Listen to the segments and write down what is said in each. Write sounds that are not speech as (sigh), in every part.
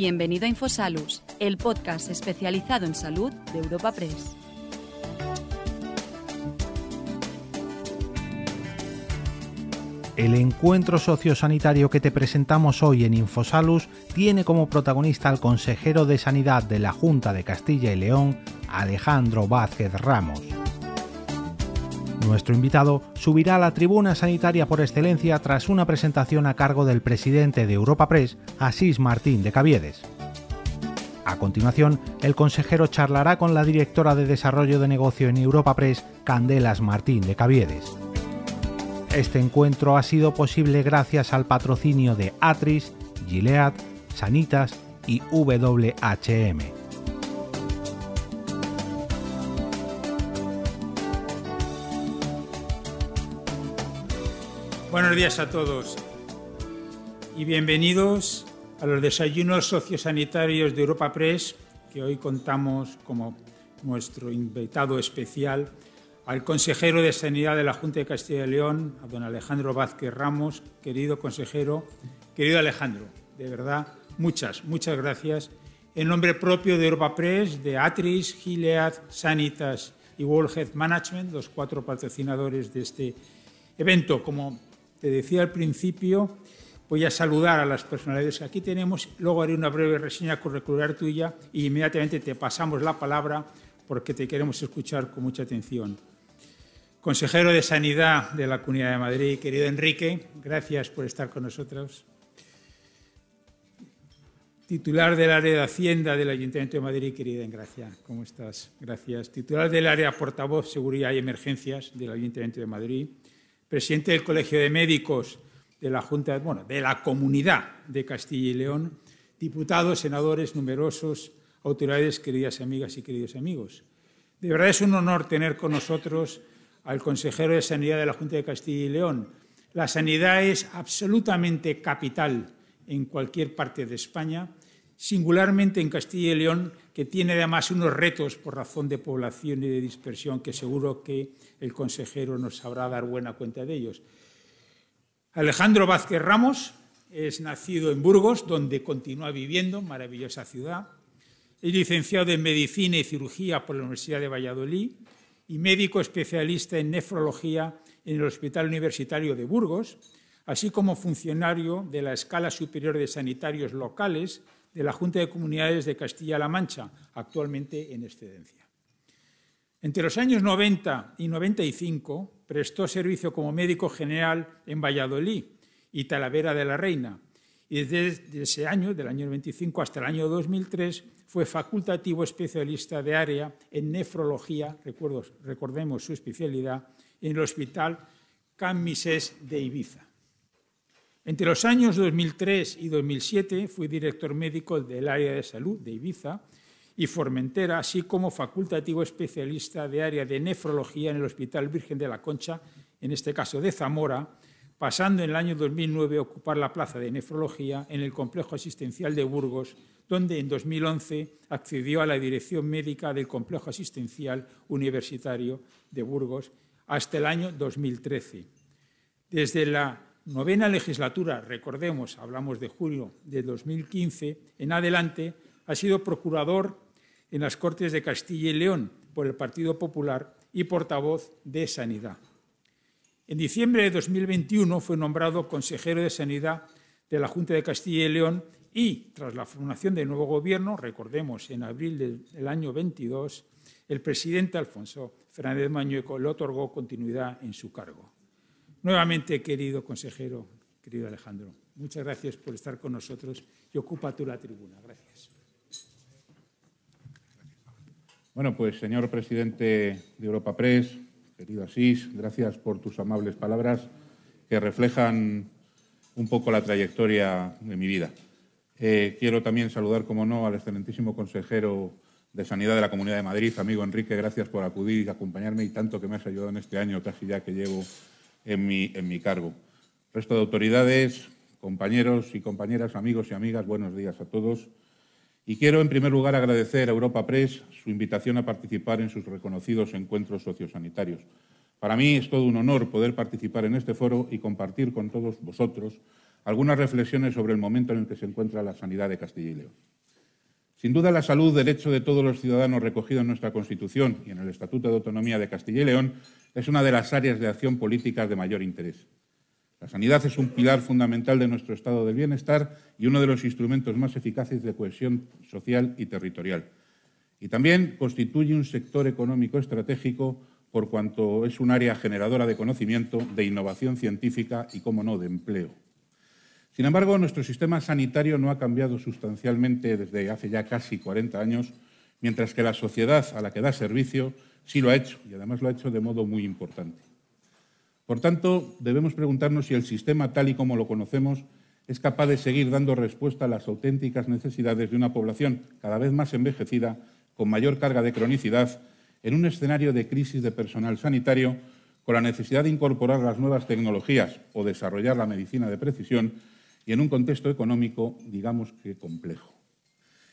Bienvenido a Infosalus, el podcast especializado en salud de Europa Press. El encuentro sociosanitario que te presentamos hoy en Infosalus tiene como protagonista al consejero de Sanidad de la Junta de Castilla y León, Alejandro Vázquez Ramos. Nuestro invitado subirá a la tribuna sanitaria por excelencia tras una presentación a cargo del presidente de Europa Press, Asís Martín de Caviedes. A continuación, el consejero charlará con la directora de Desarrollo de Negocio en Europa Press, Candelas Martín de Caviedes. Este encuentro ha sido posible gracias al patrocinio de Atris, Gilead, Sanitas y WHM. Buenos días a todos y bienvenidos a los desayunos sociosanitarios de Europa Press, que hoy contamos como nuestro invitado especial al consejero de Sanidad de la Junta de Castilla y León, a don Alejandro Vázquez Ramos. Querido consejero, querido Alejandro, de verdad, muchas, muchas gracias. En nombre propio de Europa Press, de Atris, Gilead, Sanitas y World Health Management, los cuatro patrocinadores de este evento, como te decía al principio, voy a saludar a las personalidades que aquí tenemos, luego haré una breve reseña curricular tuya y inmediatamente te pasamos la palabra porque te queremos escuchar con mucha atención. Consejero de Sanidad de la Comunidad de Madrid, querido Enrique, gracias por estar con nosotros. Titular del área de Hacienda del Ayuntamiento de Madrid, querida Engracia, ¿cómo estás? Gracias. Titular del área portavoz Seguridad y Emergencias del Ayuntamiento de Madrid presidente del Colegio de Médicos de la Junta, Comunidad de Castilla y León, diputados, senadores, numerosos, autoridades, queridas amigas y queridos amigos. De verdad es un honor tener con nosotros al consejero de Sanidad de la Junta de Castilla y León. La sanidad es absolutamente capital en cualquier parte de España, singularmente en Castilla y León, que tiene además unos retos por razón de población y de dispersión que seguro que el consejero nos sabrá dar buena cuenta de ellos. Alejandro Vázquez Ramos es nacido en Burgos, donde continúa viviendo, maravillosa ciudad. Es licenciado en Medicina y Cirugía por la Universidad de Valladolid y médico especialista en nefrología en el Hospital Universitario de Burgos, así como funcionario de la Escala Superior de Sanitarios Locales de la Junta de Comunidades de Castilla-La Mancha, actualmente en excedencia. Entre los años 90 y 95 prestó servicio como médico general en Valladolid y Talavera de la Reina, y desde ese año, del año 95 hasta el año 2003, fue facultativo especialista de área en nefrología, recordemos su especialidad, en el Hospital Can Misés de Ibiza. Entre los años 2003 y 2007 fue director médico del área de salud de Ibiza y Formentera, así como facultativo especialista de área de nefrología en el Hospital Virgen de la Concha, en este caso de Zamora, pasando en el año 2009 a ocupar la plaza de nefrología en el complejo asistencial de Burgos, donde en 2011 accedió a la dirección médica del complejo asistencial universitario de Burgos hasta el año 2013. Desde la novena legislatura, recordemos, hablamos de julio de 2015, en adelante, ha sido procurador en las Cortes de Castilla y León por el Partido Popular y portavoz de Sanidad. En diciembre de 2021 fue nombrado consejero de Sanidad de la Junta de Castilla y León y, tras la formación del nuevo gobierno, recordemos, en abril del año 22, el presidente Alfonso Fernández Mañueco le otorgó continuidad en su cargo. Nuevamente, querido consejero, querido Alejandro, muchas gracias por estar con nosotros y ocupa tú la tribuna. Gracias. Bueno, pues señor presidente de Europa Press, querido Asís, gracias por tus amables palabras que reflejan un poco la trayectoria de mi vida. Eh, quiero también saludar, como no, al excelentísimo consejero de Sanidad de la Comunidad de Madrid, amigo Enrique, gracias por acudir y acompañarme y tanto que me has ayudado en este año casi ya que llevo en mi, en mi cargo. Resto de autoridades, compañeros y compañeras, amigos y amigas, buenos días a todos. Y quiero, en primer lugar, agradecer a Europa Press su invitación a participar en sus reconocidos encuentros sociosanitarios. Para mí es todo un honor poder participar en este foro y compartir con todos vosotros algunas reflexiones sobre el momento en el que se encuentra la sanidad de Castilla y León. Sin duda, la salud, derecho de todos los ciudadanos recogido en nuestra Constitución y en el Estatuto de Autonomía de Castilla y León, es una de las áreas de acción políticas de mayor interés. La sanidad es un pilar fundamental de nuestro estado del bienestar y uno de los instrumentos más eficaces de cohesión social y territorial. Y también constituye un sector económico estratégico por cuanto es un área generadora de conocimiento, de innovación científica y, como no, de empleo. Sin embargo, nuestro sistema sanitario no ha cambiado sustancialmente desde hace ya casi 40 años, mientras que la sociedad a la que da servicio sí lo ha hecho y además lo ha hecho de modo muy importante. Por tanto, debemos preguntarnos si el sistema tal y como lo conocemos es capaz de seguir dando respuesta a las auténticas necesidades de una población cada vez más envejecida, con mayor carga de cronicidad en un escenario de crisis de personal sanitario, con la necesidad de incorporar las nuevas tecnologías o desarrollar la medicina de precisión y en un contexto económico, digamos que complejo.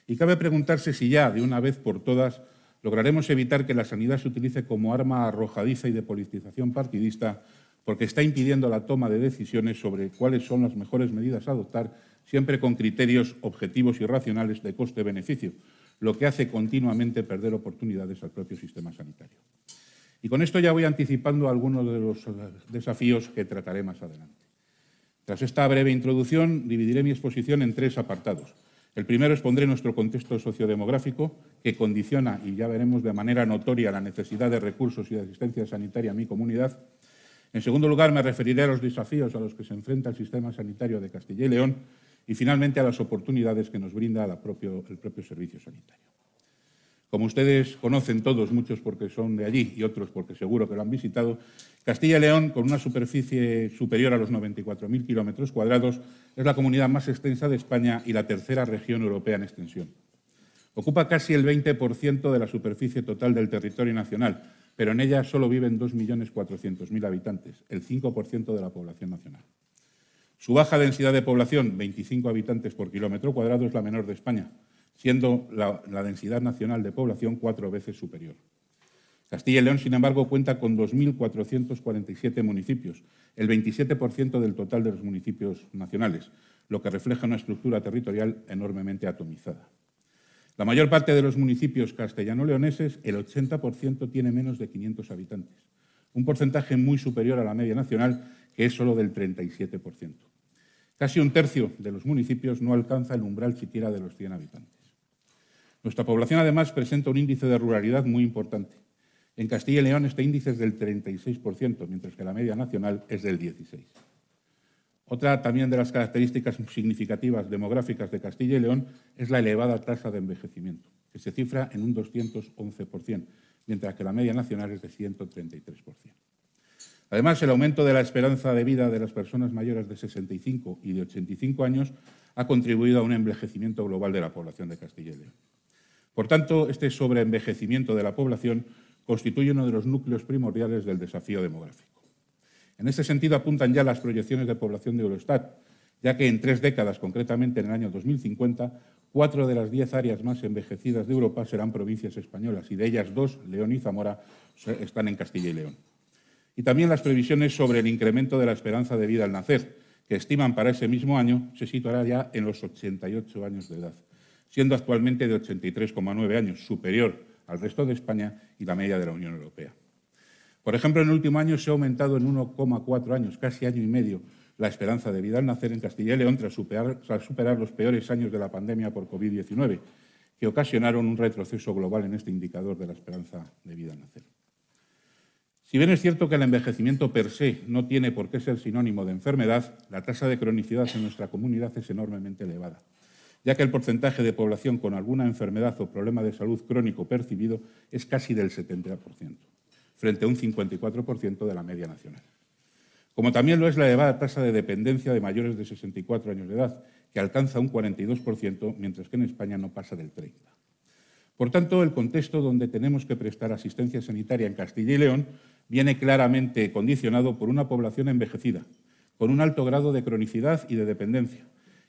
Y cabe preguntarse si ya, de una vez por todas, lograremos evitar que la sanidad se utilice como arma arrojadiza y de politización partidista, porque está impidiendo la toma de decisiones sobre cuáles son las mejores medidas a adoptar, siempre con criterios objetivos y racionales de coste-beneficio, lo que hace continuamente perder oportunidades al propio sistema sanitario. Y con esto ya voy anticipando algunos de los desafíos que trataré más adelante. Tras esta breve introducción, dividiré mi exposición en tres apartados. El primero expondré nuestro contexto sociodemográfico, que condiciona, y ya veremos de manera notoria, la necesidad de recursos y de asistencia sanitaria a mi comunidad. En segundo lugar, me referiré a los desafíos a los que se enfrenta el sistema sanitario de Castilla y León y finalmente a las oportunidades que nos brinda el propio servicio sanitario. Como ustedes conocen todos, muchos porque son de allí y otros porque seguro que lo han visitado, Castilla y León, con una superficie superior a los 94.000 kilómetros cuadrados, es la comunidad más extensa de España y la tercera región europea en extensión. Ocupa casi el 20% de la superficie total del territorio nacional, pero en ella solo viven 2.400.000 habitantes, el 5% de la población nacional. Su baja densidad de población, 25 habitantes por kilómetro cuadrado, es la menor de España, siendo la, densidad nacional de población cuatro veces superior. Castilla y León, sin embargo, cuenta con 2.447 municipios, el 27% del total de los municipios nacionales, lo que refleja una estructura territorial enormemente atomizada. La mayor parte de los municipios castellano-leoneses, el 80%, tiene menos de 500 habitantes, un porcentaje muy superior a la media nacional, que es solo del 37%. Casi un tercio de los municipios no alcanza el umbral siquiera de los 100 habitantes. Nuestra población, además, presenta un índice de ruralidad muy importante. En Castilla y León este índice es del 36%, mientras que la media nacional es del 16%. Otra también de las características significativas demográficas de Castilla y León es la elevada tasa de envejecimiento, que se cifra en un 211%, mientras que la media nacional es de 133%. Además, el aumento de la esperanza de vida de las personas mayores de 65 y de 85 años ha contribuido a un envejecimiento global de la población de Castilla y León. Por tanto, este sobreenvejecimiento de la población constituye uno de los núcleos primordiales del desafío demográfico. En este sentido apuntan ya las proyecciones de población de Eurostat, ya que en tres décadas, concretamente en el año 2050, cuatro de las diez áreas más envejecidas de Europa serán provincias españolas y de ellas dos, León y Zamora, están en Castilla y León. Y también las previsiones sobre el incremento de la esperanza de vida al nacer, que estiman para ese mismo año se situará ya en los 88 años de edad siendo actualmente de 83,9 años, superior al resto de España y la media de la Unión Europea. Por ejemplo, en el último año se ha aumentado en 1,4 años, casi año y medio, la esperanza de vida al nacer en Castilla y León tras superar, tras superar los peores años de la pandemia por COVID-19, que ocasionaron un retroceso global en este indicador de la esperanza de vida al nacer. Si bien es cierto que el envejecimiento per se no tiene por qué ser sinónimo de enfermedad, la tasa de cronicidad en nuestra comunidad es enormemente elevada ya que el porcentaje de población con alguna enfermedad o problema de salud crónico percibido es casi del 70%, frente a un 54% de la media nacional. Como también lo es la elevada tasa de dependencia de mayores de 64 años de edad, que alcanza un 42%, mientras que en España no pasa del 30%. Por tanto, el contexto donde tenemos que prestar asistencia sanitaria en Castilla y León viene claramente condicionado por una población envejecida, con un alto grado de cronicidad y de dependencia,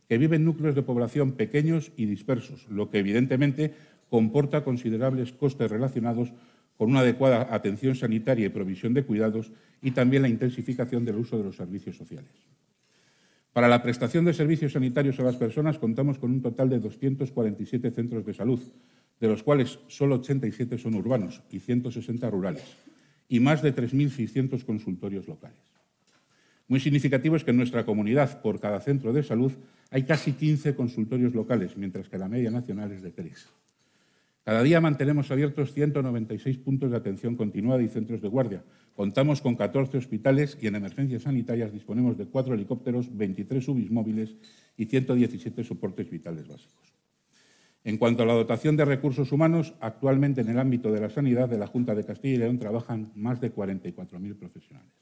que viven núcleos de población pequeños y dispersos, lo que evidentemente comporta considerables costes relacionados con una adecuada atención sanitaria y provisión de cuidados y también la intensificación del uso de los servicios sociales. Para la prestación de servicios sanitarios a las personas contamos con un total de 247 centros de salud, de los cuales solo 87 son urbanos y 160 rurales, y más de 3.600 consultorios locales. Muy significativo es que en nuestra comunidad, por cada centro de salud, hay casi 15 consultorios locales, mientras que la media nacional es de 3. Cada día mantenemos abiertos 196 puntos de atención continuada y centros de guardia. Contamos con 14 hospitales y en emergencias sanitarias disponemos de cuatro helicópteros, 23 subis móviles y 117 soportes vitales básicos. En cuanto a la dotación de recursos humanos, actualmente en el ámbito de la sanidad de la Junta de Castilla y León trabajan más de 44.000 profesionales.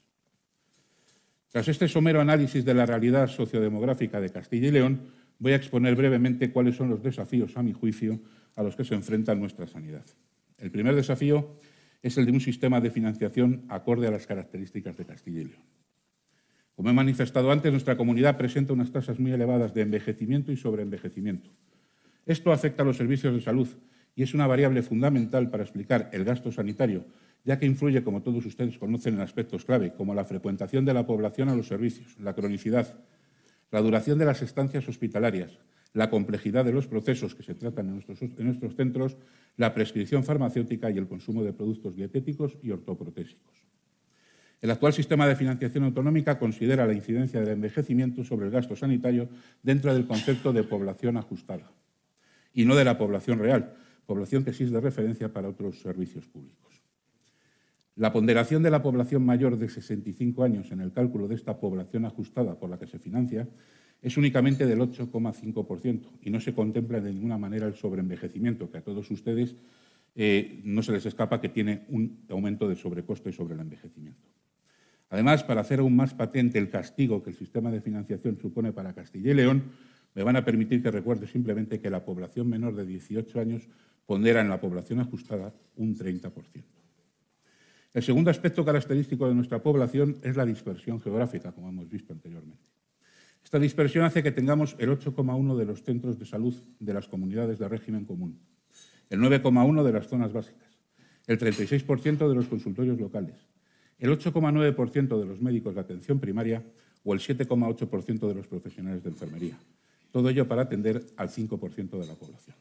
Tras este somero análisis de la realidad sociodemográfica de Castilla y León, voy a exponer brevemente cuáles son los desafíos, a mi juicio, a los que se enfrenta nuestra sanidad. El primer desafío es el de un sistema de financiación acorde a las características de Castilla y León. Como he manifestado antes, nuestra comunidad presenta unas tasas muy elevadas de envejecimiento y sobreenvejecimiento. Esto afecta a los servicios de salud y es una variable fundamental para explicar el gasto sanitario, ya que influye, como todos ustedes conocen, en aspectos clave, como la frecuentación de la población a los servicios, la cronicidad, la duración de las estancias hospitalarias, la complejidad de los procesos que se tratan en nuestros, centros, la prescripción farmacéutica y el consumo de productos dietéticos y ortoprotésicos. El actual sistema de financiación autonómica considera la incidencia del envejecimiento sobre el gasto sanitario dentro del concepto de población ajustada y no de la población real, población que es de referencia para otros servicios públicos. La ponderación de la población mayor de 65 años en el cálculo de esta población ajustada por la que se financia es únicamente del 8,5% y no se contempla de ninguna manera el sobreenvejecimiento, que a todos ustedes eh, no se les escapa que tiene un aumento de sobrecosto y sobre el envejecimiento. Además, para hacer aún más patente el castigo que el sistema de financiación supone para Castilla y León, me van a permitir que recuerde simplemente que la población menor de 18 años pondera en la población ajustada un 30%. El segundo aspecto característico de nuestra población es la dispersión geográfica, como hemos visto anteriormente. Esta dispersión hace que tengamos el 8,1 de los centros de salud de las comunidades de régimen común, el 9,1 de las zonas básicas, el 36% de los consultorios locales, el 8,9% de los médicos de atención primaria o el 7,8% de los profesionales de enfermería. Todo ello para atender al 5% de la población.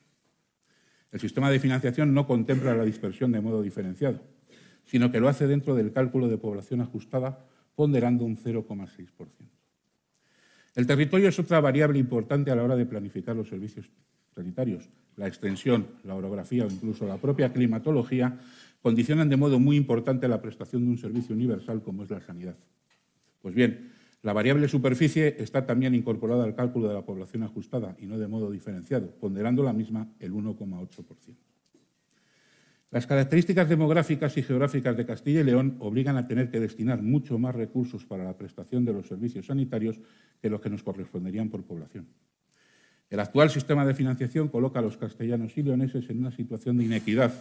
El sistema de financiación no contempla la dispersión de modo diferenciado, sino que lo hace dentro del cálculo de población ajustada, ponderando un 0,6%. El territorio es otra variable importante a la hora de planificar los servicios sanitarios. La extensión, la orografía o incluso la propia climatología condicionan de modo muy importante la prestación de un servicio universal como es la sanidad. Pues bien, la variable superficie está también incorporada al cálculo de la población ajustada y no de modo diferenciado, ponderando la misma el 1,8%. Las características demográficas y geográficas de Castilla y León obligan a tener que destinar mucho más recursos para la prestación de los servicios sanitarios que los que nos corresponderían por población. El actual sistema de financiación coloca a los castellanos y leoneses en una situación de inequidad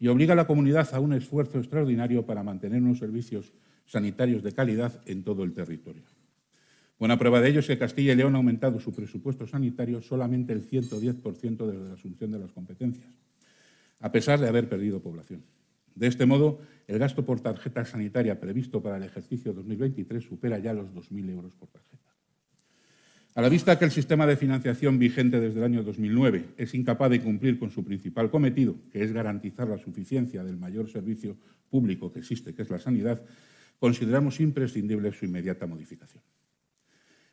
y obliga a la comunidad a un esfuerzo extraordinario para mantener unos servicios sanitarios de calidad en todo el territorio. Buena prueba de ello es que Castilla y León ha aumentado su presupuesto sanitario solamente el 110% de la asunción de las competencias a pesar de haber perdido población. De este modo, el gasto por tarjeta sanitaria previsto para el ejercicio 2023 supera ya los 2.000 euros por tarjeta. A la vista que el sistema de financiación vigente desde el año 2009 es incapaz de cumplir con su principal cometido, que es garantizar la suficiencia del mayor servicio público que existe, que es la sanidad, consideramos imprescindible su inmediata modificación.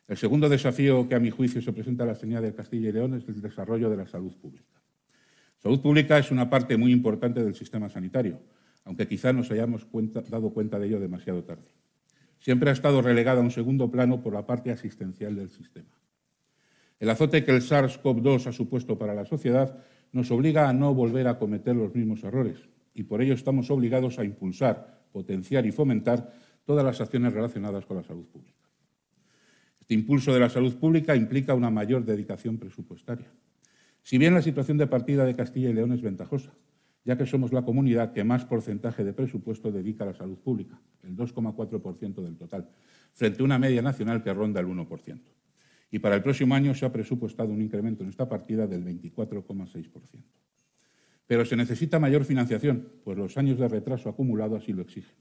El segundo desafío que, a mi juicio, se presenta a la sanidad de Castilla y León es el desarrollo de la salud pública. Salud pública es una parte muy importante del sistema sanitario, aunque quizá nos hayamos dado cuenta de ello demasiado tarde. Siempre ha estado relegada a un segundo plano por la parte asistencial del sistema. El azote que el SARS-CoV-2 ha supuesto para la sociedad nos obliga a no volver a cometer los mismos errores y por ello estamos obligados a impulsar, potenciar y fomentar todas las acciones relacionadas con la salud pública. Este impulso de la salud pública implica una mayor dedicación presupuestaria. Si bien la situación de partida de Castilla y León es ventajosa, ya que somos la comunidad que más porcentaje de presupuesto dedica a la salud pública, el 2,4% del total, frente a una media nacional que ronda el 1%. Y para el próximo año se ha presupuestado un incremento en esta partida del 24,6%. Pero se necesita mayor financiación, pues los años de retraso acumulado así lo exigen.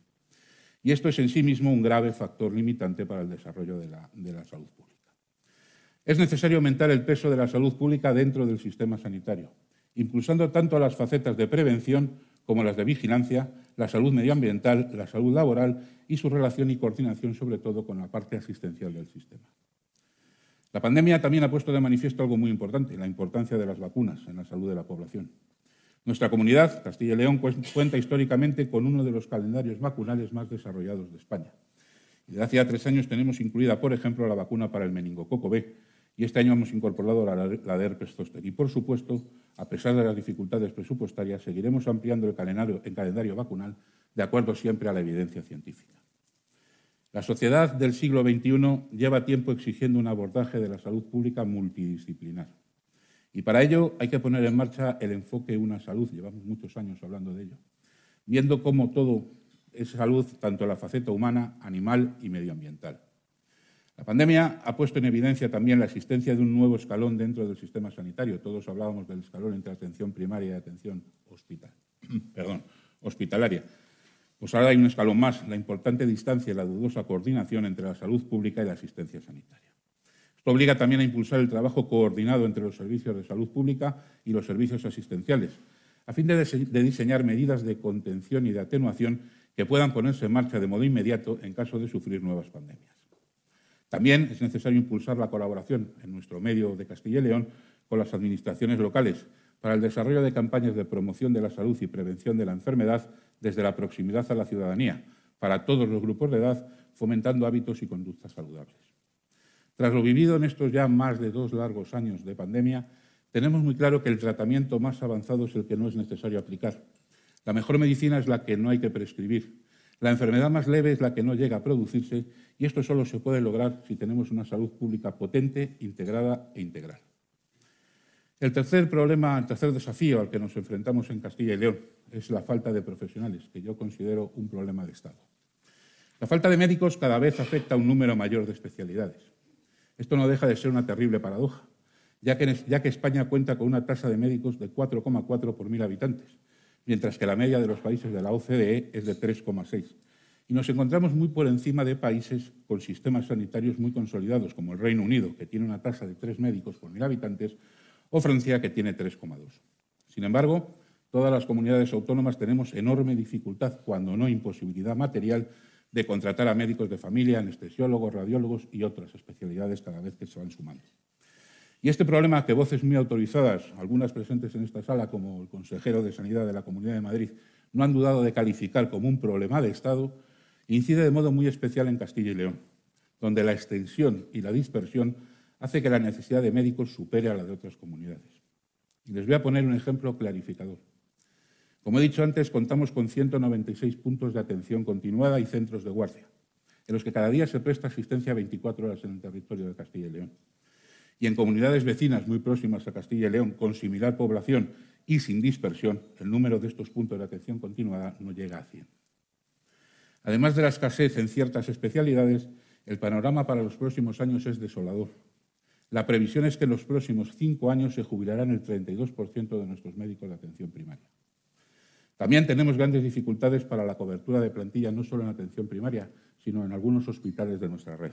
Y esto es en sí mismo un grave factor limitante para el desarrollo de la, de la salud pública. Es necesario aumentar el peso de la salud pública dentro del sistema sanitario, impulsando tanto las facetas de prevención como las de vigilancia, la salud medioambiental, la salud laboral y su relación y coordinación, sobre todo, con la parte asistencial del sistema. La pandemia también ha puesto de manifiesto algo muy importante, la importancia de las vacunas en la salud de la población. Nuestra comunidad, Castilla y León, cuenta históricamente con uno de los calendarios vacunales más desarrollados de España. Desde hace tres años tenemos incluida, por ejemplo, la vacuna para el meningococo B, y este año hemos incorporado la, de herpes zóster. Y, por supuesto, a pesar de las dificultades presupuestarias, seguiremos ampliando el calendario, el calendario vacunal de acuerdo siempre a la evidencia científica. La sociedad del siglo XXI lleva tiempo exigiendo un abordaje de la salud pública multidisciplinar. Y para ello hay que poner en marcha el enfoque Una Salud. Llevamos muchos años hablando de ello. Viendo cómo todo es salud, tanto la faceta humana, animal y medioambiental. La pandemia ha puesto en evidencia también la existencia de un nuevo escalón dentro del sistema sanitario. Todos hablábamos del escalón entre atención primaria y atención (clears throat) hospitalaria. Pues ahora hay un escalón más, la importante distancia y la dudosa coordinación entre la salud pública y la asistencia sanitaria. Esto obliga también a impulsar el trabajo coordinado entre los servicios de salud pública y los servicios asistenciales, a fin de, diseñar medidas de contención y de atenuación que puedan ponerse en marcha de modo inmediato en caso de sufrir nuevas pandemias. También es necesario impulsar la colaboración en nuestro medio de Castilla y León con las administraciones locales para el desarrollo de campañas de promoción de la salud y prevención de la enfermedad desde la proximidad a la ciudadanía, para todos los grupos de edad, fomentando hábitos y conductas saludables. Tras lo vivido en estos ya más de dos largos años de pandemia, tenemos muy claro que el tratamiento más avanzado es el que no es necesario aplicar. La mejor medicina es la que no hay que prescribir. La enfermedad más leve es la que no llega a producirse y esto solo se puede lograr si tenemos una salud pública potente, integrada e integral. El tercer problema, el tercer desafío al que nos enfrentamos en Castilla y León es la falta de profesionales, que yo considero un problema de Estado. La falta de médicos cada vez afecta a un número mayor de especialidades. Esto no deja de ser una terrible paradoja, ya que, ya que España cuenta con una tasa de médicos de 4,4 por mil habitantes, mientras que la media de los países de la OCDE es de 3,6 y nos encontramos muy por encima de países con sistemas sanitarios muy consolidados, como el Reino Unido, que tiene una tasa de tres médicos por mil habitantes, o Francia, que tiene 3,2. Sin embargo, todas las comunidades autónomas tenemos enorme dificultad, cuando no imposibilidad material, de contratar a médicos de familia, anestesiólogos, radiólogos y otras especialidades cada vez que se van sumando. Y este problema que voces muy autorizadas, algunas presentes en esta sala, como el consejero de Sanidad de la Comunidad de Madrid, no han dudado de calificar como un problema de Estado, incide de modo muy especial en Castilla y León, donde la extensión y la dispersión hace que la necesidad de médicos supere a la de otras comunidades. Y les voy a poner un ejemplo clarificador. Como he dicho antes, contamos con 196 puntos de atención continuada y centros de guardia, en los que cada día se presta asistencia 24 horas en el territorio de Castilla y León. Y en comunidades vecinas muy próximas a Castilla y León, con similar población y sin dispersión, el número de estos puntos de atención continuada no llega a 100. Además de la escasez en ciertas especialidades, el panorama para los próximos años es desolador. La previsión es que en los próximos cinco años se jubilarán el 32% de nuestros médicos de atención primaria. También tenemos grandes dificultades para la cobertura de plantilla, no solo en atención primaria, sino en algunos hospitales de nuestra red.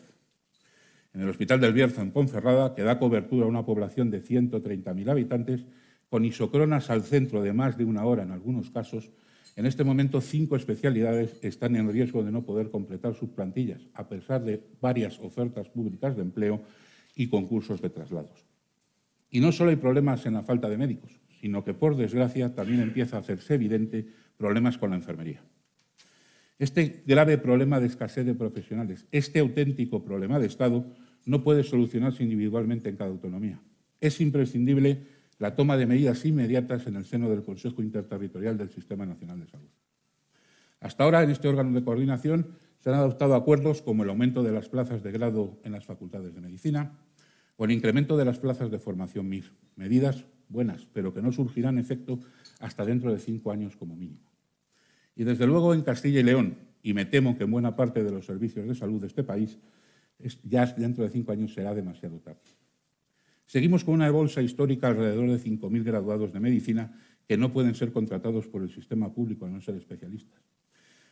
En el Hospital del Bierzo, en Ponferrada, que da cobertura a una población de 130.000 habitantes, con isocronas al centro de más de una hora en algunos casos, en este momento, cinco especialidades están en riesgo de no poder completar sus plantillas, a pesar de varias ofertas públicas de empleo y concursos de traslados. Y no solo hay problemas en la falta de médicos, sino que, por desgracia, también empieza a hacerse evidente problemas con la enfermería. Este grave problema de escasez de profesionales, este auténtico problema de Estado, no puede solucionarse individualmente en cada autonomía. Es imprescindible la toma de medidas inmediatas en el seno del Consejo Interterritorial del Sistema Nacional de Salud. Hasta ahora, en este órgano de coordinación, se han adoptado acuerdos como el aumento de las plazas de grado en las facultades de medicina o el incremento de las plazas de formación MIR. Medidas buenas, pero que no surgirán efecto hasta dentro de cinco años como mínimo. Y desde luego en Castilla y León, y me temo que en buena parte de los servicios de salud de este país, ya dentro de cinco años será demasiado tarde. Seguimos con una bolsa histórica alrededor de 5.000 graduados de medicina que no pueden ser contratados por el sistema público a no ser especialistas.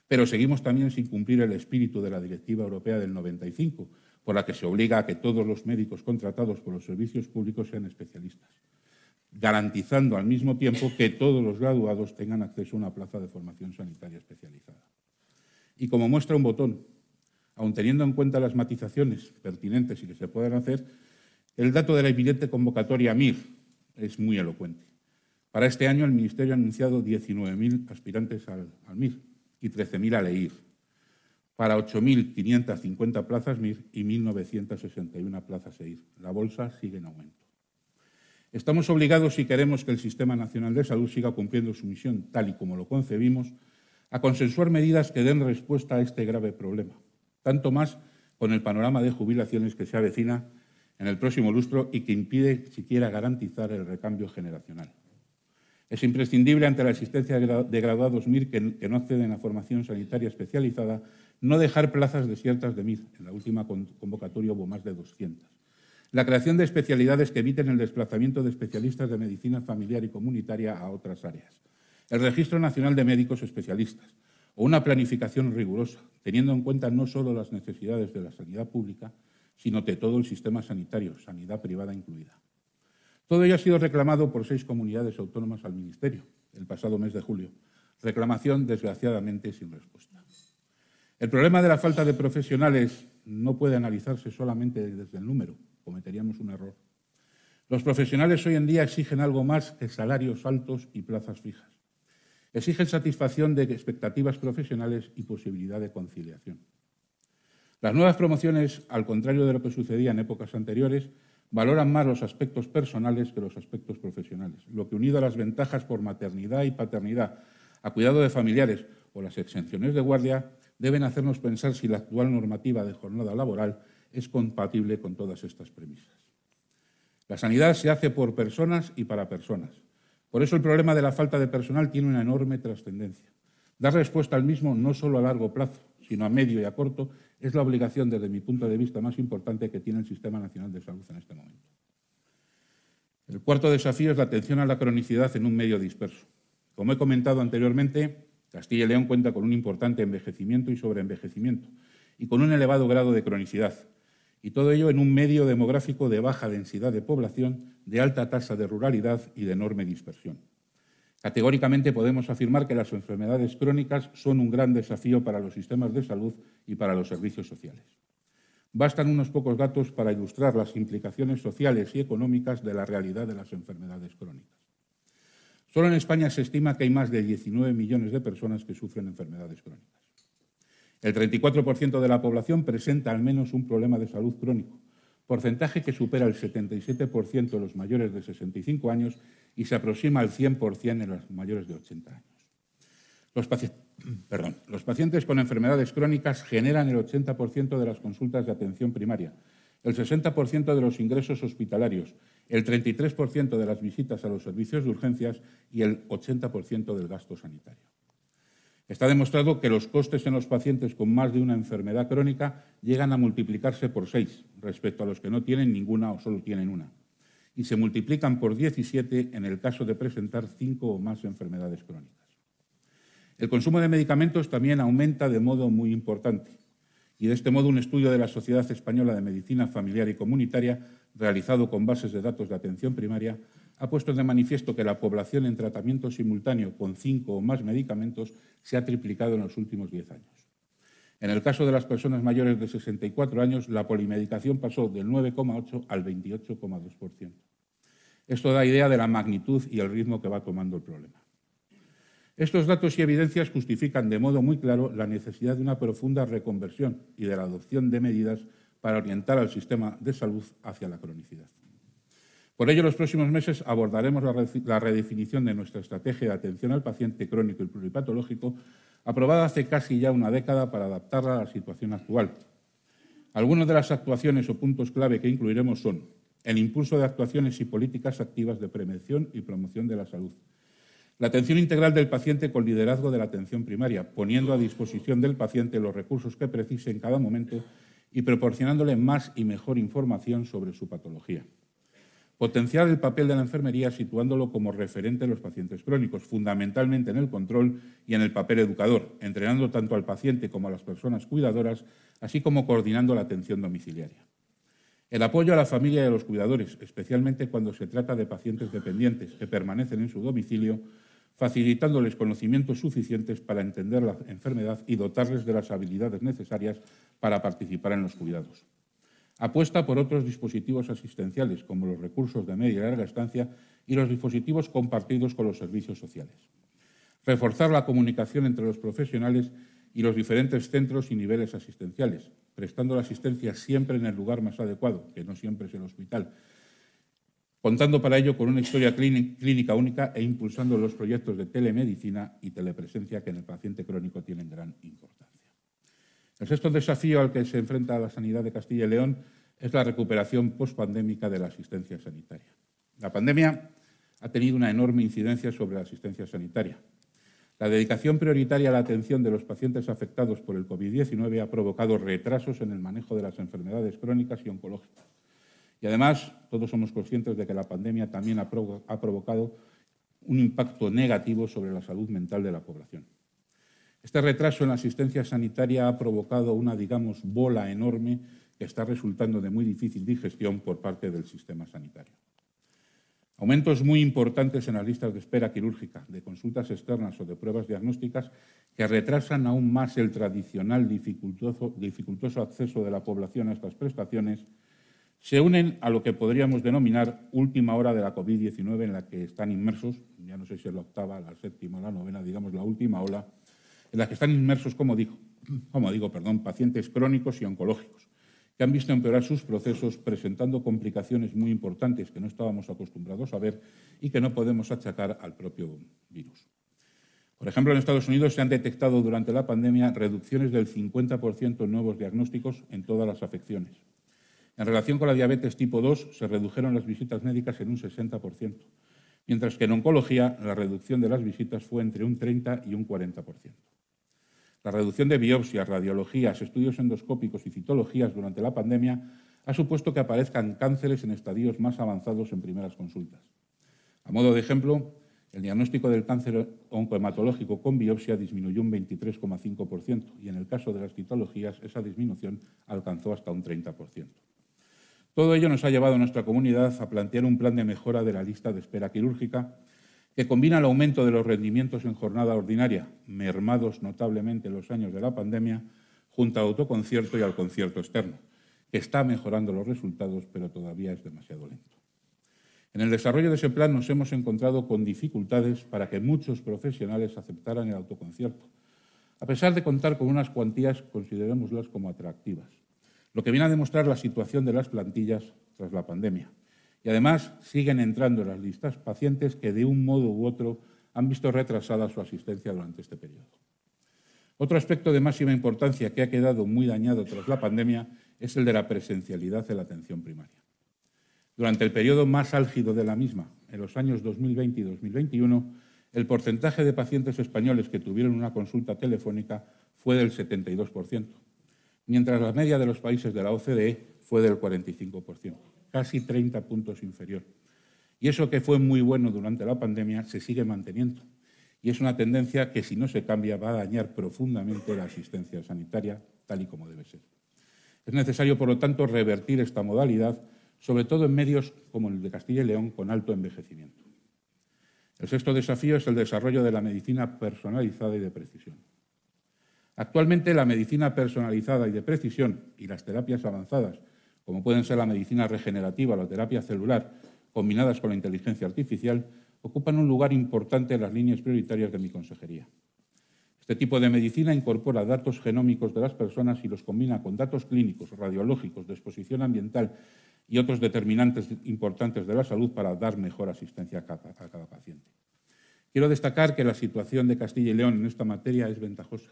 Pero seguimos también sin cumplir el espíritu de la Directiva Europea del 95, por la que se obliga a que todos los médicos contratados por los servicios públicos sean especialistas, garantizando al mismo tiempo que todos los graduados tengan acceso a una plaza de formación sanitaria especializada. Y como muestra un botón, aun teniendo en cuenta las matizaciones pertinentes y que se pueden hacer, el dato de la evidente convocatoria MIR es muy elocuente. Para este año el Ministerio ha anunciado 19.000 aspirantes al, MIR y 13.000 a LEIR, para 8.550 plazas MIR y 1.961 plazas EIR. La bolsa sigue en aumento. Estamos obligados, si queremos que el Sistema Nacional de Salud siga cumpliendo su misión tal y como lo concebimos, a consensuar medidas que den respuesta a este grave problema, tanto más con el panorama de jubilaciones que se avecina en el próximo lustro y que impide siquiera garantizar el recambio generacional. Es imprescindible, ante la existencia de graduados MIR que no acceden a formación sanitaria especializada, no dejar plazas desiertas de MIR. En la última convocatoria hubo más de 200. La creación de especialidades que eviten el desplazamiento de especialistas de medicina familiar y comunitaria a otras áreas. El Registro Nacional de Médicos Especialistas o una planificación rigurosa, teniendo en cuenta no solo las necesidades de la sanidad pública, sino de todo el sistema sanitario, sanidad privada incluida. Todo ello ha sido reclamado por seis comunidades autónomas al Ministerio el pasado mes de julio. Reclamación, desgraciadamente, sin respuesta. El problema de la falta de profesionales no puede analizarse solamente desde el número, cometeríamos un error. Los profesionales hoy en día exigen algo más que salarios altos y plazas fijas. Exigen satisfacción de expectativas profesionales y posibilidad de conciliación. Las nuevas promociones, al contrario de lo que sucedía en épocas anteriores, valoran más los aspectos personales que los aspectos profesionales, lo que unido a las ventajas por maternidad y paternidad, a cuidado de familiares o las exenciones de guardia, deben hacernos pensar si la actual normativa de jornada laboral es compatible con todas estas premisas. La sanidad se hace por personas y para personas. Por eso el problema de la falta de personal tiene una enorme trascendencia. Dar respuesta al mismo no solo a largo plazo, sino a medio y a corto, es la obligación, desde mi punto de vista, más importante que tiene el Sistema Nacional de Salud en este momento. El cuarto desafío es la atención a la cronicidad en un medio disperso. Como he comentado anteriormente, Castilla y León cuenta con un importante envejecimiento y sobreenvejecimiento y con un elevado grado de cronicidad. Y todo ello en un medio demográfico de baja densidad de población, de alta tasa de ruralidad y de enorme dispersión. Categóricamente podemos afirmar que las enfermedades crónicas son un gran desafío para los sistemas de salud y para los servicios sociales. Bastan unos pocos datos para ilustrar las implicaciones sociales y económicas de la realidad de las enfermedades crónicas. Solo en España se estima que hay más de 19 millones de personas que sufren enfermedades crónicas. El 34% de la población presenta al menos un problema de salud crónico, porcentaje que supera el 77% de los mayores de 65 años y se aproxima al 100% en los mayores de 80 años. Los, (clears throat) los pacientes con enfermedades crónicas generan el 80% de las consultas de atención primaria, el 60% de los ingresos hospitalarios, el 33% de las visitas a los servicios de urgencias y el 80% del gasto sanitario. Está demostrado que los costes en los pacientes con más de una enfermedad crónica llegan a multiplicarse por seis respecto a los que no tienen ninguna o solo tienen una y se multiplican por 17 en el caso de presentar cinco o más enfermedades crónicas. El consumo de medicamentos también aumenta de modo muy importante y de este modo un estudio de la Sociedad Española de Medicina Familiar y Comunitaria, realizado con bases de datos de atención primaria, ha puesto de manifiesto que la población en tratamiento simultáneo con cinco o más medicamentos se ha triplicado en los últimos diez años. En el caso de las personas mayores de 64 años, la polimedicación pasó del 9,8 al 28,2%. Esto da idea de la magnitud y el ritmo que va tomando el problema. Estos datos y evidencias justifican de modo muy claro la necesidad de una profunda reconversión y de la adopción de medidas para orientar al sistema de salud hacia la cronicidad. Por ello, en los próximos meses abordaremos la redefinición de nuestra estrategia de atención al paciente crónico y pluripatológico aprobada hace casi ya una década para adaptarla a la situación actual. Algunas de las actuaciones o puntos clave que incluiremos son el impulso de actuaciones y políticas activas de prevención y promoción de la salud, la atención integral del paciente con liderazgo de la atención primaria, poniendo a disposición del paciente los recursos que precise en cada momento y proporcionándole más y mejor información sobre su patología. Potenciar el papel de la enfermería situándolo como referente en los pacientes crónicos, fundamentalmente en el control y en el papel educador, entrenando tanto al paciente como a las personas cuidadoras, así como coordinando la atención domiciliaria. El apoyo a la familia y a los cuidadores, especialmente cuando se trata de pacientes dependientes que permanecen en su domicilio, facilitándoles conocimientos suficientes para entender la enfermedad y dotarles de las habilidades necesarias para participar en los cuidados. Apuesta por otros dispositivos asistenciales, como los recursos de media y larga estancia y los dispositivos compartidos con los servicios sociales. Reforzar la comunicación entre los profesionales y los diferentes centros y niveles asistenciales, prestando la asistencia siempre en el lugar más adecuado, que no siempre es el hospital, contando para ello con una historia clínica única e impulsando los proyectos de telemedicina y telepresencia que en el paciente crónico tienen gran importancia. El sexto desafío al que se enfrenta la sanidad de Castilla y León es la recuperación postpandémica de la asistencia sanitaria. La pandemia ha tenido una enorme incidencia sobre la asistencia sanitaria. La dedicación prioritaria a la atención de los pacientes afectados por el COVID-19 ha provocado retrasos en el manejo de las enfermedades crónicas y oncológicas. Y además, todos somos conscientes de que la pandemia también ha, provocado un impacto negativo sobre la salud mental de la población. Este retraso en la asistencia sanitaria ha provocado una, digamos, bola enorme que está resultando de muy difícil digestión por parte del sistema sanitario. Aumentos muy importantes en las listas de espera quirúrgica, de consultas externas o de pruebas diagnósticas que retrasan aún más el tradicional dificultoso, acceso de la población a estas prestaciones, se unen a lo que podríamos denominar última hora de la COVID-19 en la que están inmersos, ya no sé si es la octava, la séptima, la novena, digamos la última ola, en la que están inmersos, como digo, (clears throat) como digo perdón, pacientes crónicos y oncológicos que han visto empeorar sus procesos presentando complicaciones muy importantes que no estábamos acostumbrados a ver y que no podemos achacar al propio virus. Por ejemplo, en Estados Unidos se han detectado durante la pandemia reducciones del 50% en nuevos diagnósticos en todas las afecciones. En relación con la diabetes tipo 2, se redujeron las visitas médicas en un 60%, mientras que en oncología la reducción de las visitas fue entre un 30 y un 40%. La reducción de biopsias, radiologías, estudios endoscópicos y citologías durante la pandemia ha supuesto que aparezcan cánceres en estadios más avanzados en primeras consultas. A modo de ejemplo, el diagnóstico del cáncer oncohematológico con biopsia disminuyó un 23,5% y en el caso de las citologías esa disminución alcanzó hasta un 30%. Todo ello nos ha llevado a nuestra comunidad a plantear un plan de mejora de la lista de espera quirúrgica que combina el aumento de los rendimientos en jornada ordinaria, mermados notablemente en los años de la pandemia, junto al autoconcierto y al concierto externo, que está mejorando los resultados, pero todavía es demasiado lento. En el desarrollo de ese plan nos hemos encontrado con dificultades para que muchos profesionales aceptaran el autoconcierto, a pesar de contar con unas cuantías, considerémoslas como atractivas, lo que viene a demostrar la situación de las plantillas tras la pandemia. Y además siguen entrando en las listas pacientes que de un modo u otro han visto retrasada su asistencia durante este periodo. Otro aspecto de máxima importancia que ha quedado muy dañado tras la pandemia es el de la presencialidad en la atención primaria. Durante el periodo más álgido de la misma, en los años 2020 y 2021, el porcentaje de pacientes españoles que tuvieron una consulta telefónica fue del 72%, mientras la media de los países de la OCDE fue del 45% casi 30 puntos inferior. Y eso que fue muy bueno durante la pandemia se sigue manteniendo. Y es una tendencia que si no se cambia va a dañar profundamente la asistencia sanitaria tal y como debe ser. Es necesario, por lo tanto, revertir esta modalidad, sobre todo en medios como el de Castilla y León con alto envejecimiento. El sexto desafío es el desarrollo de la medicina personalizada y de precisión. Actualmente la medicina personalizada y de precisión y las terapias avanzadas como pueden ser la medicina regenerativa o la terapia celular, combinadas con la inteligencia artificial, ocupan un lugar importante en las líneas prioritarias de mi consejería. Este tipo de medicina incorpora datos genómicos de las personas y los combina con datos clínicos, radiológicos, de exposición ambiental y otros determinantes importantes de la salud para dar mejor asistencia a cada, a cada paciente. Quiero destacar que la situación de Castilla y León en esta materia es ventajosa.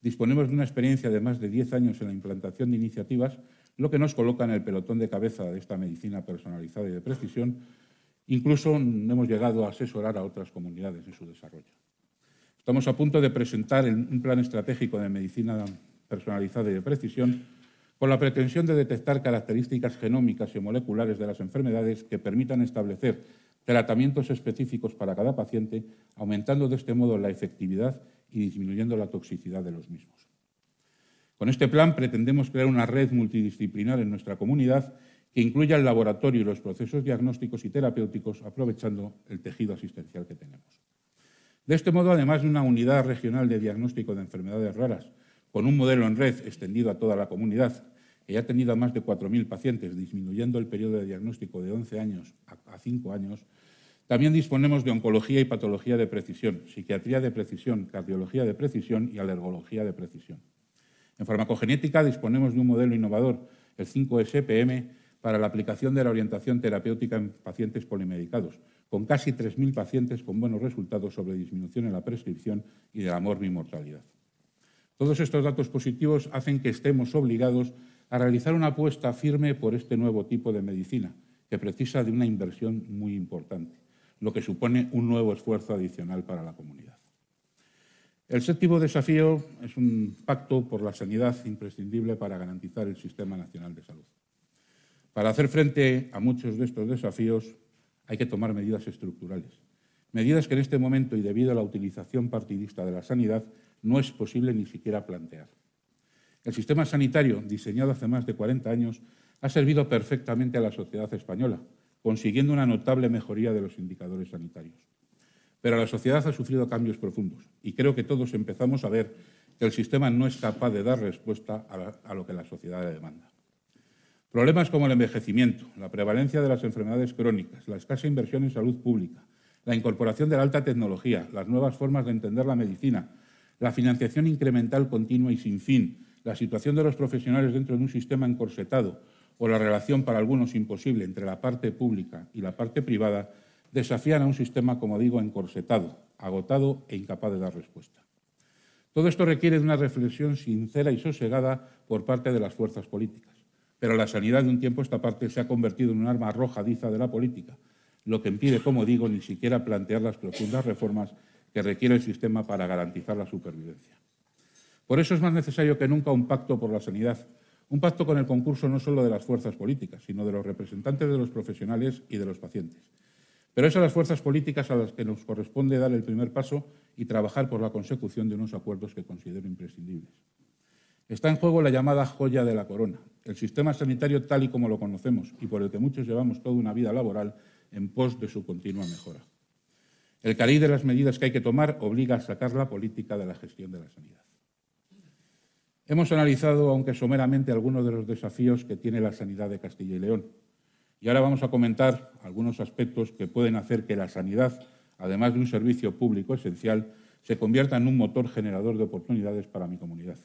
Disponemos de una experiencia de más de 10 años en la implantación de iniciativas lo que nos coloca en el pelotón de cabeza de esta medicina personalizada y de precisión. Incluso hemos llegado a asesorar a otras comunidades en su desarrollo. Estamos a punto de presentar un plan estratégico de medicina personalizada y de precisión con la pretensión de detectar características genómicas y moleculares de las enfermedades que permitan establecer tratamientos específicos para cada paciente, aumentando de este modo la efectividad y disminuyendo la toxicidad de los mismos. Con este plan pretendemos crear una red multidisciplinar en nuestra comunidad que incluya el laboratorio y los procesos diagnósticos y terapéuticos, aprovechando el tejido asistencial que tenemos. De este modo, además de una unidad regional de diagnóstico de enfermedades raras, con un modelo en red extendido a toda la comunidad, que ya ha tenido a más de 4.000 pacientes, disminuyendo el periodo de diagnóstico de 11 años a 5 años, también disponemos de oncología y patología de precisión, psiquiatría de precisión, cardiología de precisión y alergología de precisión. En farmacogenética disponemos de un modelo innovador, el 5SPM, para la aplicación de la orientación terapéutica en pacientes polimedicados, con casi 3.000 pacientes con buenos resultados sobre disminución en la prescripción y de la morbimortalidad. Todos estos datos positivos hacen que estemos obligados a realizar una apuesta firme por este nuevo tipo de medicina, que precisa de una inversión muy importante, lo que supone un nuevo esfuerzo adicional para la comunidad. El séptimo desafío es un pacto por la sanidad imprescindible para garantizar el Sistema Nacional de Salud. Para hacer frente a muchos de estos desafíos hay que tomar medidas estructurales, medidas que en este momento y debido a la utilización partidista de la sanidad no es posible ni siquiera plantear. El sistema sanitario, diseñado hace más de 40 años, ha servido perfectamente a la sociedad española, consiguiendo una notable mejoría de los indicadores sanitarios. Pero la sociedad ha sufrido cambios profundos y creo que todos empezamos a ver que el sistema no es capaz de dar respuesta a, lo que la sociedad le demanda. Problemas como el envejecimiento, la prevalencia de las enfermedades crónicas, la escasa inversión en salud pública, la incorporación de la alta tecnología, las nuevas formas de entender la medicina, la financiación incremental continua y sin fin, la situación de los profesionales dentro de un sistema encorsetado o la relación para algunos imposible entre la parte pública y la parte privada desafían a un sistema, como digo, encorsetado, agotado e incapaz de dar respuesta. Todo esto requiere de una reflexión sincera y sosegada por parte de las fuerzas políticas. Pero la sanidad de un tiempo esta parte se ha convertido en un arma arrojadiza de la política, lo que impide, como digo, ni siquiera plantear las profundas reformas que requiere el sistema para garantizar la supervivencia. Por eso es más necesario que nunca un pacto por la sanidad, un pacto con el concurso no solo de las fuerzas políticas, sino de los representantes de los profesionales y de los pacientes. Pero es a las fuerzas políticas a las que nos corresponde dar el primer paso y trabajar por la consecución de unos acuerdos que considero imprescindibles. Está en juego la llamada joya de la corona, el sistema sanitario tal y como lo conocemos y por el que muchos llevamos toda una vida laboral en pos de su continua mejora. El cariz de las medidas que hay que tomar obliga a sacar la política de la gestión de la sanidad. Hemos analizado, aunque someramente, algunos de los desafíos que tiene la sanidad de Castilla y León y ahora vamos a comentar algunos aspectos que pueden hacer que la sanidad, además de un servicio público esencial, se convierta en un motor generador de oportunidades para mi comunidad.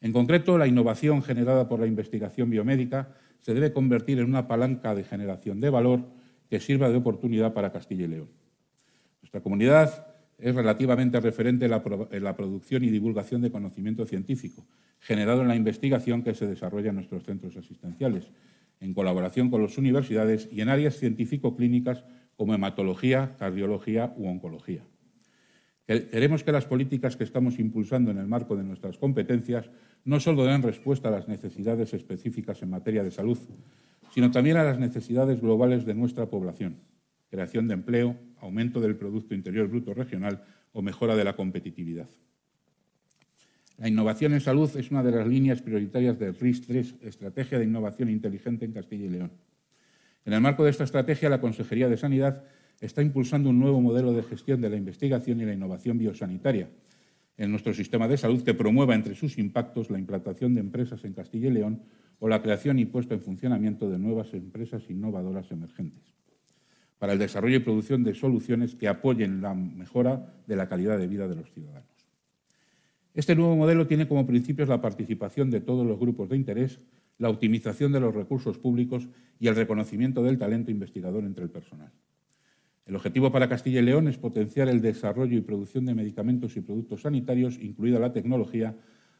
En concreto, la innovación generada por la investigación biomédica se debe convertir en una palanca de generación de valor que sirva de oportunidad para Castilla y León. Nuestra comunidad es relativamente referente en la, producción y divulgación de conocimiento científico, generado en la investigación que se desarrolla en nuestros centros asistenciales, en colaboración con las universidades y en áreas científico-clínicas como hematología, cardiología u oncología. Queremos que las políticas que estamos impulsando en el marco de nuestras competencias no solo den respuesta a las necesidades específicas en materia de salud, sino también a las necesidades globales de nuestra población, creación de empleo, aumento del Producto Interior Bruto Regional o mejora de la competitividad. La innovación en salud es una de las líneas prioritarias del RIS-3, Estrategia de Innovación Inteligente en Castilla y León. En el marco de esta estrategia, la Consejería de Sanidad está impulsando un nuevo modelo de gestión de la investigación y la innovación biosanitaria en nuestro sistema de salud que promueva entre sus impactos la implantación de empresas en Castilla y León o la creación y puesta en funcionamiento de nuevas empresas innovadoras emergentes para el desarrollo y producción de soluciones que apoyen la mejora de la calidad de vida de los ciudadanos. Este nuevo modelo tiene como principios la participación de todos los grupos de interés, la optimización de los recursos públicos y el reconocimiento del talento investigador entre el personal. El objetivo para Castilla y León es potenciar el desarrollo y producción de medicamentos y productos sanitarios, incluida la tecnología,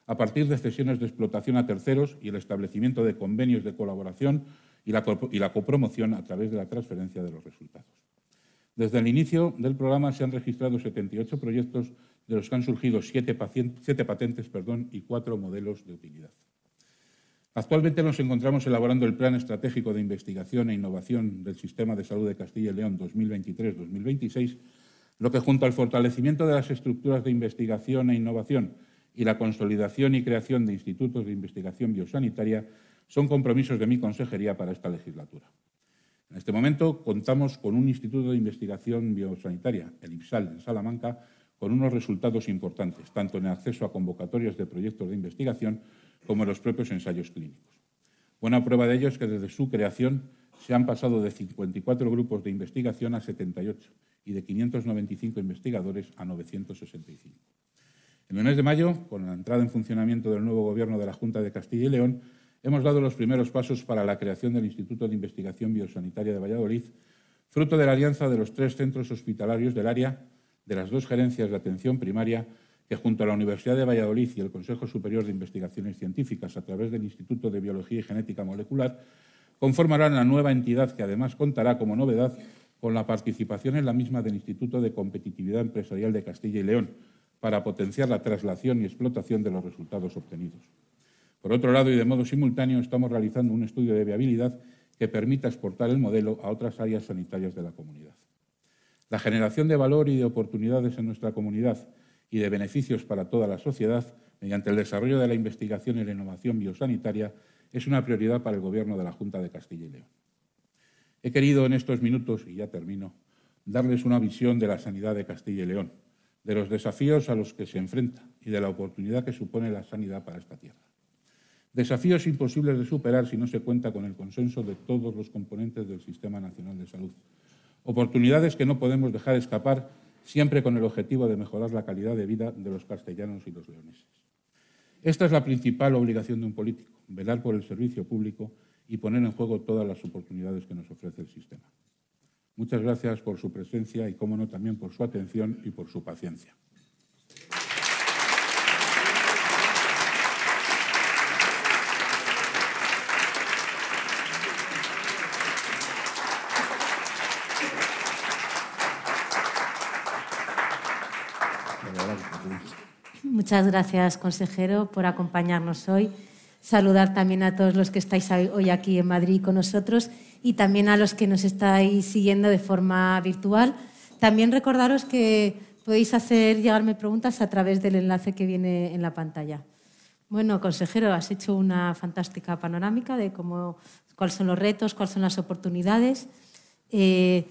a partir de cesiones de explotación a terceros y el establecimiento de convenios de colaboración y la, y la copromoción a través de la transferencia de los resultados. Desde el inicio del programa se han registrado 78 proyectos de los que han surgido siete, patentes perdón, y cuatro modelos de utilidad. Actualmente nos encontramos elaborando el Plan Estratégico de Investigación e Innovación del Sistema de Salud de Castilla y León 2023-2026, lo que junto al fortalecimiento de las estructuras de investigación e innovación y la consolidación y creación de institutos de investigación biosanitaria son compromisos de mi consejería para esta legislatura. En este momento contamos con un instituto de investigación biosanitaria, el IPSAL, en Salamanca, con unos resultados importantes, tanto en el acceso a convocatorias de proyectos de investigación como en los propios ensayos clínicos. Buena prueba de ello es que desde su creación se han pasado de 54 grupos de investigación a 78 y de 595 investigadores a 965. En el mes de mayo, con la entrada en funcionamiento del nuevo Gobierno de la Junta de Castilla y León, hemos dado los primeros pasos para la creación del Instituto de Investigación Biosanitaria de Valladolid, fruto de la alianza de los tres centros hospitalarios del área, de las dos gerencias de atención primaria, que junto a la Universidad de Valladolid y el Consejo Superior de Investigaciones Científicas, a través del Instituto de Biología y Genética Molecular, conformarán la nueva entidad que además contará como novedad con la participación en la misma del Instituto de Competitividad Empresarial de Castilla y León, para potenciar la traslación y explotación de los resultados obtenidos. Por otro lado, y de modo simultáneo, estamos realizando un estudio de viabilidad que permita exportar el modelo a otras áreas sanitarias de la comunidad. La generación de valor y de oportunidades en nuestra comunidad y de beneficios para toda la sociedad mediante el desarrollo de la investigación y la innovación biosanitaria es una prioridad para el Gobierno de la Junta de Castilla y León. He querido en estos minutos, y ya termino, darles una visión de la sanidad de Castilla y León, de los desafíos a los que se enfrenta y de la oportunidad que supone la sanidad para esta tierra. Desafíos imposibles de superar si no se cuenta con el consenso de todos los componentes del Sistema Nacional de Salud. Oportunidades que no podemos dejar escapar siempre con el objetivo de mejorar la calidad de vida de los castellanos y los leoneses. Esta es la principal obligación de un político, velar por el servicio público y poner en juego todas las oportunidades que nos ofrece el sistema. Muchas gracias por su presencia y, como no, también por su atención y por su paciencia. Muchas gracias, consejero, por acompañarnos hoy. Saludar también a todos los que estáis hoy aquí en Madrid con nosotros y también a los que nos estáis siguiendo de forma virtual. También recordaros que podéis hacer llegarme preguntas a través del enlace que viene en la pantalla. Bueno, consejero, has hecho una fantástica panorámica de cómo, cuáles son los retos, cuáles son las oportunidades. Eh,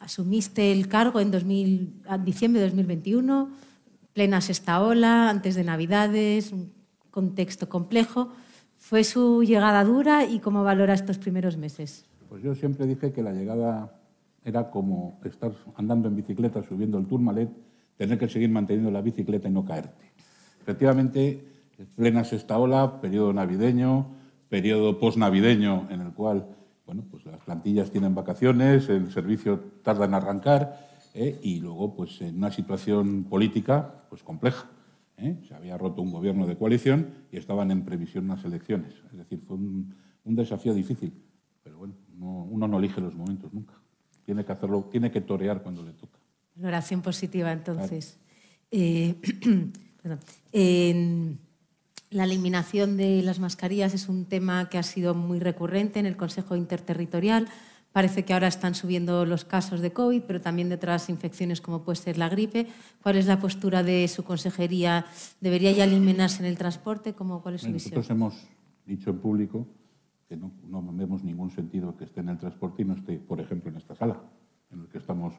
asumiste el cargo en, en diciembre de 2021, plena sexta ola, antes de Navidades, un contexto complejo. ¿Fue su llegada dura y cómo valora estos primeros meses? Pues yo siempre dije que la llegada era como estar andando en bicicleta subiendo el Tourmalet, tener que seguir manteniendo la bicicleta y no caerte. Efectivamente, plena sexta ola, periodo navideño, periodo posnavideño en el cual bueno, pues las plantillas tienen vacaciones, el servicio tarda en arrancar ¿eh? y luego pues en una situación política pues compleja. ¿eh? Se había roto un gobierno de coalición y estaban en previsión unas elecciones. Es decir, fue un, un desafío difícil, pero bueno, uno no elige los momentos nunca. Tiene que hacerlo, tiene que torear cuando le toca. Valoración positiva, entonces. Eh, (clears throat) en, la eliminación de las mascarillas es un tema que ha sido muy recurrente en el Consejo Interterritorial. Parece que ahora están subiendo los casos de COVID, pero también de otras infecciones como puede ser la gripe. ¿Cuál es la postura de su consejería? ¿Debería ya eliminarse en el transporte? ¿Cómo, ¿Cuál es su visión? Nosotros hemos dicho en público que no, no, vemos ningún sentido que esté en el transporte y no esté, por ejemplo, en esta sala, en la que estamos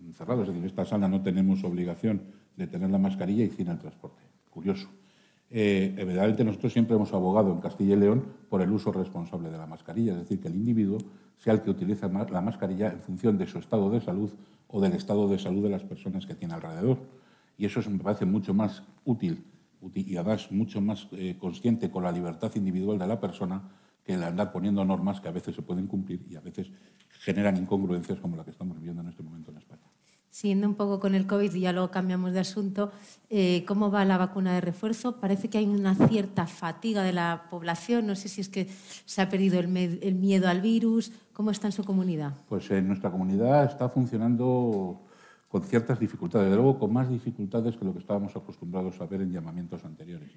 encerrados. Es decir, en esta sala no tenemos obligación de tener la mascarilla y sin el transporte. Curioso. Eh, evidentemente nosotros siempre hemos abogado en Castilla y León por el uso responsable de la mascarilla, es decir, que el individuo sea el que utiliza la mascarilla en función de su estado de salud o del estado de salud de las personas que tiene alrededor. Y eso me parece mucho más útil y además mucho más eh, consciente con la libertad individual de la persona que el andar poniendo normas que a veces se pueden cumplir y a veces generan incongruencias como la que estamos viviendo en este momento en España. Siguiendo un poco con el COVID, y ya luego cambiamos de asunto, eh, ¿cómo va la vacuna de refuerzo? Parece que hay una cierta fatiga de la población. No sé si es que se ha perdido el, el miedo al virus. ¿Cómo está en su comunidad? Pues en nuestra comunidad está funcionando con ciertas dificultades, de luego con más dificultades que lo que estábamos acostumbrados a ver en llamamientos anteriores.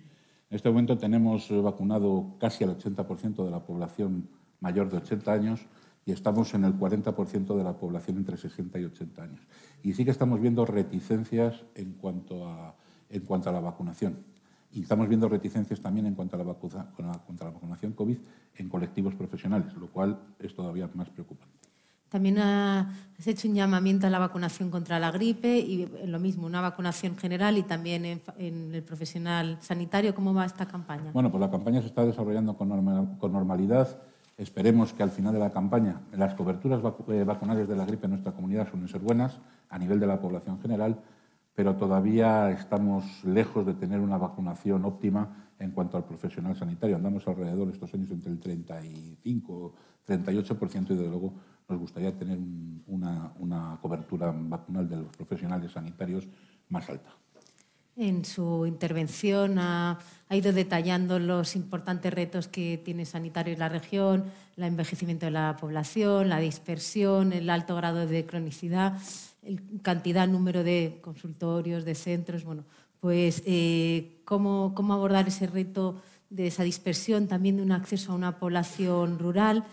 En este momento tenemos vacunado casi al 80% de la población mayor de 80 años y estamos en el 40% de la población entre 60 y 80 años. Y sí que estamos viendo reticencias en cuanto a, en cuanto a la vacunación. Y estamos viendo reticencias también en cuanto a la, vacuna, contra la vacunación COVID en colectivos profesionales, lo cual es todavía más preocupante. También has hecho un llamamiento a la vacunación contra la gripe y lo mismo, una vacunación general y también en, el profesional sanitario. ¿Cómo va esta campaña? Bueno, pues la campaña se está desarrollando con, normalidad. Esperemos que al final de la campaña las coberturas eh, vacunales de la gripe en nuestra comunidad suelen ser buenas a nivel de la población general, pero todavía estamos lejos de tener una vacunación óptima en cuanto al profesional sanitario. Andamos alrededor de estos años entre el 35 38% y, desde luego, nos gustaría tener una, cobertura vacunal de los profesionales sanitarios más alta. En su intervención ha, ido detallando los importantes retos que tiene sanitario en la región, el envejecimiento de la población, la dispersión, el alto grado de cronicidad, el cantidad, número de consultorios, de centros. Bueno, pues eh, ¿cómo, cómo abordar ese reto de esa dispersión, también de un acceso a una población rural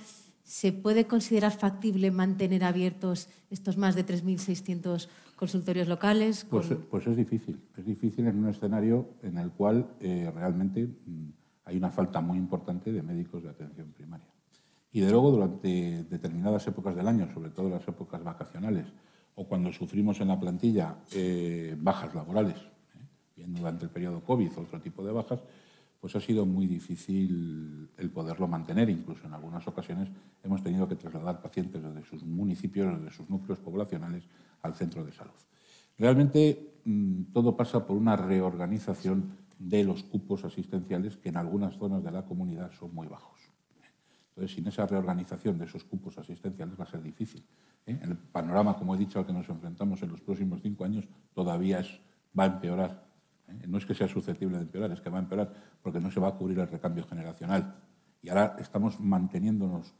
¿Se puede considerar factible mantener abiertos estos más de 3.600 consultorios locales? Pues, pues, es difícil. Es difícil en un escenario en el cual eh, realmente mm, hay una falta muy importante de médicos de atención primaria. Y de luego, durante determinadas épocas del año, sobre todo las épocas vacacionales, o cuando sufrimos en la plantilla eh, bajas laborales, ¿eh? bien durante el periodo COVID o otro tipo de bajas, pues ha sido muy difícil el poderlo mantener. Incluso en algunas ocasiones hemos tenido que trasladar pacientes desde sus municipios, desde sus núcleos poblacionales al centro de salud. Realmente mm, todo pasa por una reorganización de los cupos asistenciales que en algunas zonas de la comunidad son muy bajos. Entonces, sin esa reorganización de esos cupos asistenciales va a ser difícil. ¿eh? El panorama, como he dicho, al que nos enfrentamos en los próximos cinco años todavía va a empeorar ¿eh? No es que sea susceptible de empeorar, es que va a empeorar porque no se va a cubrir el recambio generacional. Y ahora estamos manteniéndonos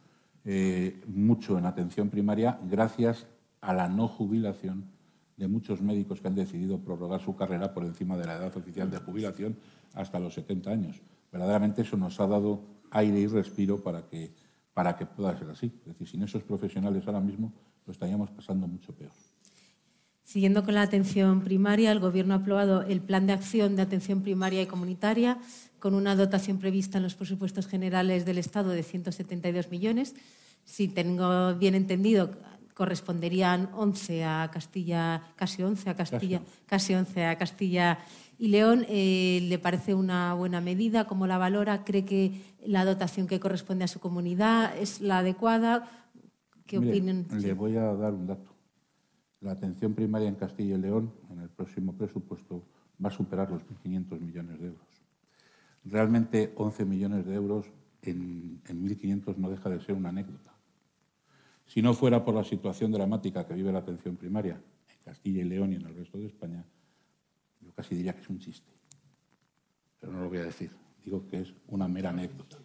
eh, mucho en atención primaria gracias a la no jubilación de muchos médicos que han decidido prorrogar su carrera por encima de la edad oficial de jubilación hasta los 70 años. Verdaderamente eso nos ha dado aire y respiro para que, para que pueda ser así. Es decir, sin esos profesionales ahora mismo lo estaríamos pasando mucho peor. Siguiendo con la atención primaria, el Gobierno ha aprobado el Plan de Acción de Atención Primaria y Comunitaria con una dotación prevista en los presupuestos generales del Estado de 172 millones. Si tengo bien entendido, corresponderían 11 a Castilla, casi 11 a Castilla, casi 11 a Castilla y León. Eh, ¿Le parece una buena medida? ¿Cómo la valora? ¿Cree que la dotación que corresponde a su comunidad es la adecuada? ¿Qué opinan? Le voy a dar un dato. La atención primaria en Castilla y León, en el próximo presupuesto, va a superar los 1.500 millones de euros. Realmente 11 millones de euros en, 1.500 no deja de ser una anécdota. Si no fuera por la situación dramática que vive la atención primaria en Castilla y León y en el resto de España, yo casi diría que es un chiste. Pero no lo voy a decir. Digo que es una mera anécdota.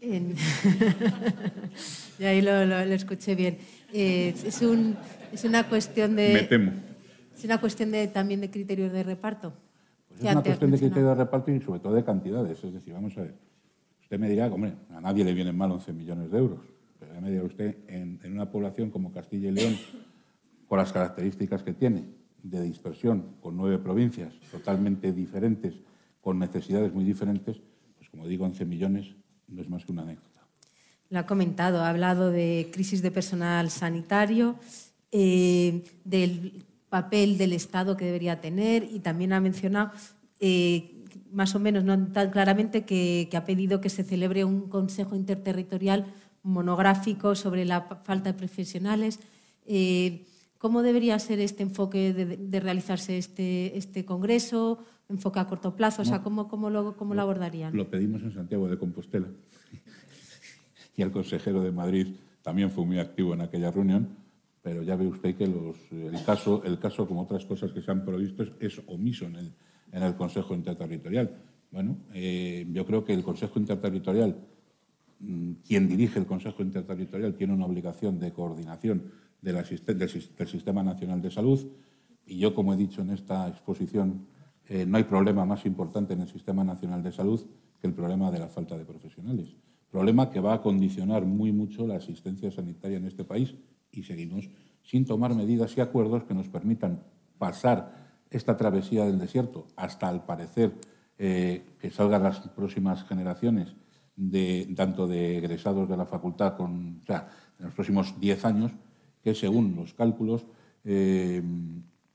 (laughs) y ahí lo, escuché bien. Eh, es, un, es, una cuestión de... Me temo. Es una cuestión de, también de criterios de reparto. Pues es una cuestión de criterios de reparto y sobre todo de cantidades. Es decir, vamos a ver. Usted me dirá, hombre, a nadie le vienen mal 11 millones de euros. Pero ya me usted, en, en una población como Castilla y León, con las características que tiene, de dispersión, con nueve provincias totalmente diferentes, con necesidades muy diferentes, pues como digo, 11 millones no es más que una anécdota. Lo ha comentado, ha hablado de crisis de personal sanitario, eh, del papel del Estado que debería tener y también ha mencionado, eh, más o menos, no tan claramente, que, ha pedido que se celebre un Consejo Interterritorial monográfico sobre la falta de profesionales. Eh, ¿Cómo debería ser este enfoque de, realizarse este, este congreso? ¿Enfoque a corto plazo? O sea, ¿cómo, cómo, lo, cómo lo abordarían? Lo pedimos en Santiago de Compostela y el consejero de Madrid también fue muy activo en aquella reunión, pero ya ve usted que el, caso, el caso, como otras cosas que se han provisto, es, omiso en el, en el, Consejo Interterritorial. Bueno, eh, yo creo que el Consejo Interterritorial, quien dirige el Consejo Interterritorial, tiene una obligación de coordinación del, del Sistema Nacional de Salud y yo, como he dicho en esta exposición, eh, no hay problema más importante en el Sistema Nacional de Salud que el problema de la falta de profesionales. Problema que va a condicionar muy mucho la asistencia sanitaria en este país y seguimos sin tomar medidas y acuerdos que nos permitan pasar esta travesía del desierto hasta, al parecer, eh, que salgan las próximas generaciones, de, tanto de egresados de la facultad, con, o sea, en los próximos 10 años, que según los cálculos eh,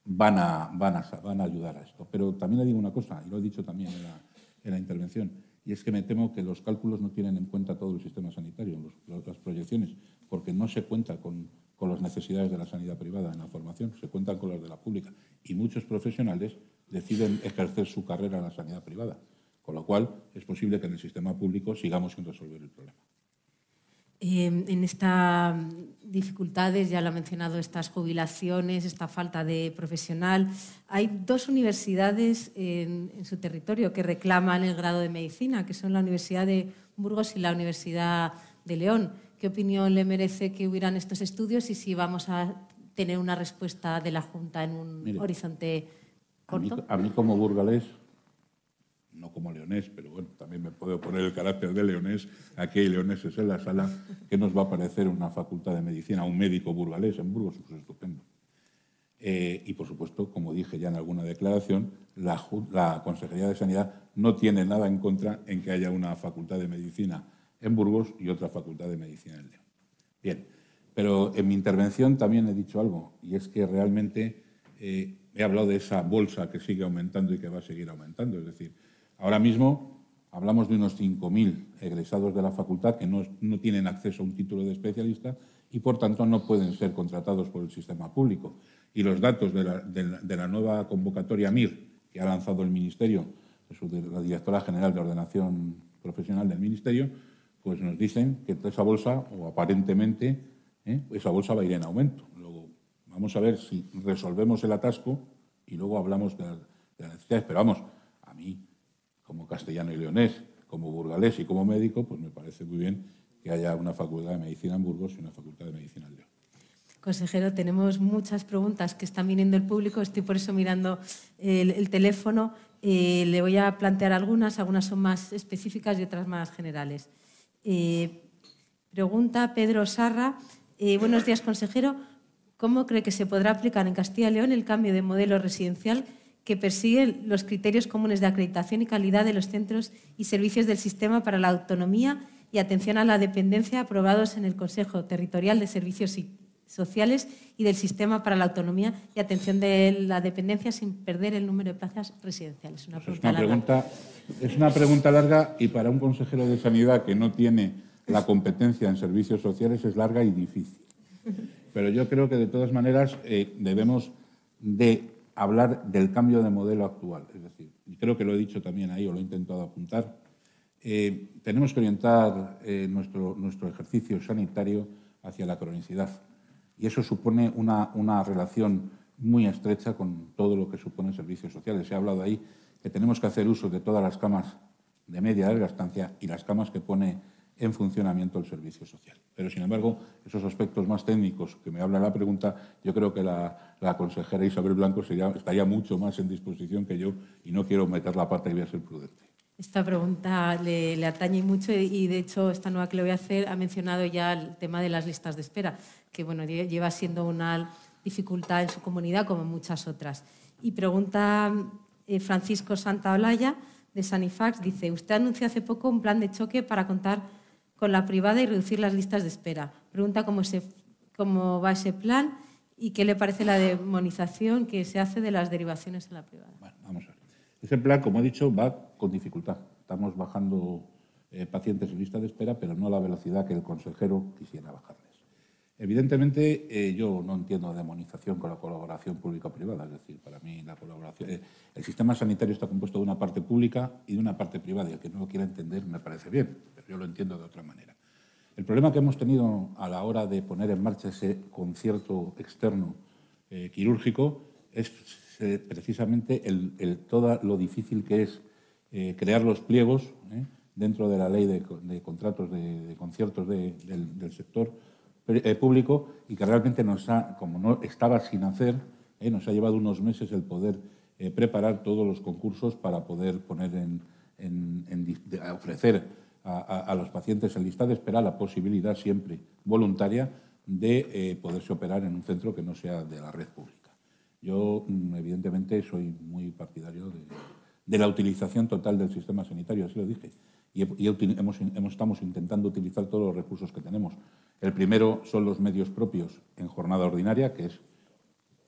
van, a, van, a, van, a, ayudar a esto. Pero también le digo una cosa, y lo he dicho también en la, en la intervención, y es que me temo que los cálculos no tienen en cuenta todo el sistema sanitario, las proyecciones, porque no se cuenta con, con, las necesidades de la sanidad privada en la formación, se cuentan con las de la pública. Y muchos profesionales deciden ejercer su carrera en la sanidad privada, con lo cual es posible que en el sistema público sigamos sin resolver el problema. Eh, en estas dificultades, ya lo ha mencionado, estas jubilaciones, esta falta de profesional, hay dos universidades en, en, su territorio que reclaman el grado de medicina, que son la Universidad de Burgos y la Universidad de León. ¿Qué opinión le merece que hubieran estos estudios y si vamos a tener una respuesta de la Junta en un Mire, horizonte corto? A mí, a mí como burgalés no como leonés, pero bueno, también me puedo poner el carácter de leonés. Aquí hay leoneses en la sala. ¿Qué nos va a parecer una facultad de medicina, un médico burgalés en Burgos? Pues estupendo. Eh, y por supuesto, como dije ya en alguna declaración, la, la, Consejería de Sanidad no tiene nada en contra en que haya una facultad de medicina en Burgos y otra facultad de medicina en León. Bien, pero en mi intervención también he dicho algo, y es que realmente eh, he hablado de esa bolsa que sigue aumentando y que va a seguir aumentando. Es decir, Ahora mismo hablamos de unos 5.000 egresados de la facultad que no, no, tienen acceso a un título de especialista y, por tanto, no pueden ser contratados por el sistema público. Y los datos de la, de la, nueva convocatoria MIR que ha lanzado el Ministerio, la directora general de Ordenación Profesional del Ministerio, pues nos dicen que esa bolsa, o aparentemente, ¿eh? esa bolsa va a ir en aumento. Luego, vamos a ver si resolvemos el atasco y luego hablamos de, las necesidades. Pero vamos, como castellano y leonés, como burgalés y como médico, pues me parece muy bien que haya una facultad de medicina en Burgos y una facultad de medicina en León. Consejero, tenemos muchas preguntas que están viniendo del público, estoy por eso mirando el, el teléfono. Eh, le voy a plantear algunas, algunas son más específicas y otras más generales. Eh, pregunta Pedro Sarra. Eh, buenos días, consejero. ¿Cómo cree que se podrá aplicar en Castilla y León el cambio de modelo residencial que persigue los criterios comunes de acreditación y calidad de los centros y servicios del sistema para la autonomía y atención a la dependencia aprobados en el Consejo Territorial de Servicios Sociales y del Sistema para la Autonomía y Atención de la Dependencia sin perder el número de plazas residenciales. Una pues pregunta, es, una pregunta es una pregunta larga y para un consejero de Sanidad que no tiene la competencia en servicios sociales es larga y difícil. Pero yo creo que de todas maneras eh, debemos de hablar del cambio de modelo actual. Es decir, creo que lo he dicho también ahí o lo he intentado apuntar, eh, tenemos que orientar eh, nuestro, nuestro ejercicio sanitario hacia la cronicidad. Y eso supone una, una relación muy estrecha con todo lo que supone servicios sociales. Se ha hablado ahí que tenemos que hacer uso de todas las camas de media larga estancia y las camas que pone en funcionamiento el servicio social. Pero, sin embargo, esos aspectos más técnicos que me habla la pregunta, yo creo que la, consejera Isabel Blanco estaría mucho más en disposición que yo y no quiero meter la pata y voy a ser prudente. Esta pregunta le, le, atañe mucho y, de hecho, esta nueva que le voy a hacer ha mencionado ya el tema de las listas de espera, que bueno, lleva siendo una dificultad en su comunidad como muchas otras. Y pregunta eh, Francisco Santaolalla de Sanifax, dice, usted anunció hace poco un plan de choque para contar con la privada y reducir las listas de espera. Pregunta cómo, se, cómo va ese plan y qué le parece la demonización que se hace de las derivaciones en la privada. Bueno, vamos a ver. Ese plan, como he dicho, va con dificultad. Estamos bajando eh, pacientes en lista de espera, pero no a la velocidad que el consejero quisiera bajarles. Evidentemente, eh, yo no entiendo demonización con la colaboración pública-privada. Es decir, para mí la colaboración, eh, el sistema sanitario está compuesto de una parte pública y de una parte privada. Y el que no lo quiera entender me parece bien yo lo entiendo de otra manera. El problema que hemos tenido a la hora de poner en marcha ese concierto externo eh, quirúrgico es precisamente el, todo lo difícil que es crear los pliegos dentro de la ley de, contratos de, conciertos de, del, sector público y que realmente nos ha, como no estaba sin hacer, eh, nos ha llevado unos meses el poder eh, preparar todos los concursos para poder poner en, ofrecer a, los pacientes en lista de espera la posibilidad siempre voluntaria de eh, poderse operar en un centro que no sea de la red pública. Yo, mm, evidentemente, soy muy partidario de, la utilización total del sistema sanitario, así lo dije, y, estamos intentando utilizar todos los recursos que tenemos. El primero son los medios propios en jornada ordinaria, que es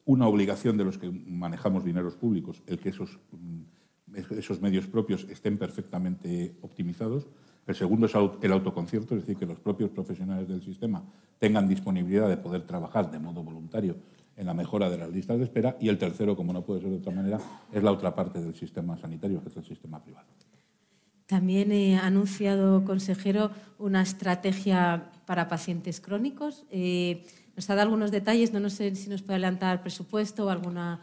una obligación de los que manejamos dineros públicos, el que esos, mm, esos medios propios estén perfectamente optimizados. El segundo es el autoconcierto, es decir, que los propios profesionales del sistema tengan disponibilidad de poder trabajar de modo voluntario en la mejora de las listas de espera. Y el tercero, como no puede ser de otra manera, es la otra parte del sistema sanitario, que es el sistema privado. También ha anunciado, consejero, una estrategia para pacientes crónicos. Eh, nos ha dado algunos detalles, no, sé si nos puede adelantar presupuesto o alguna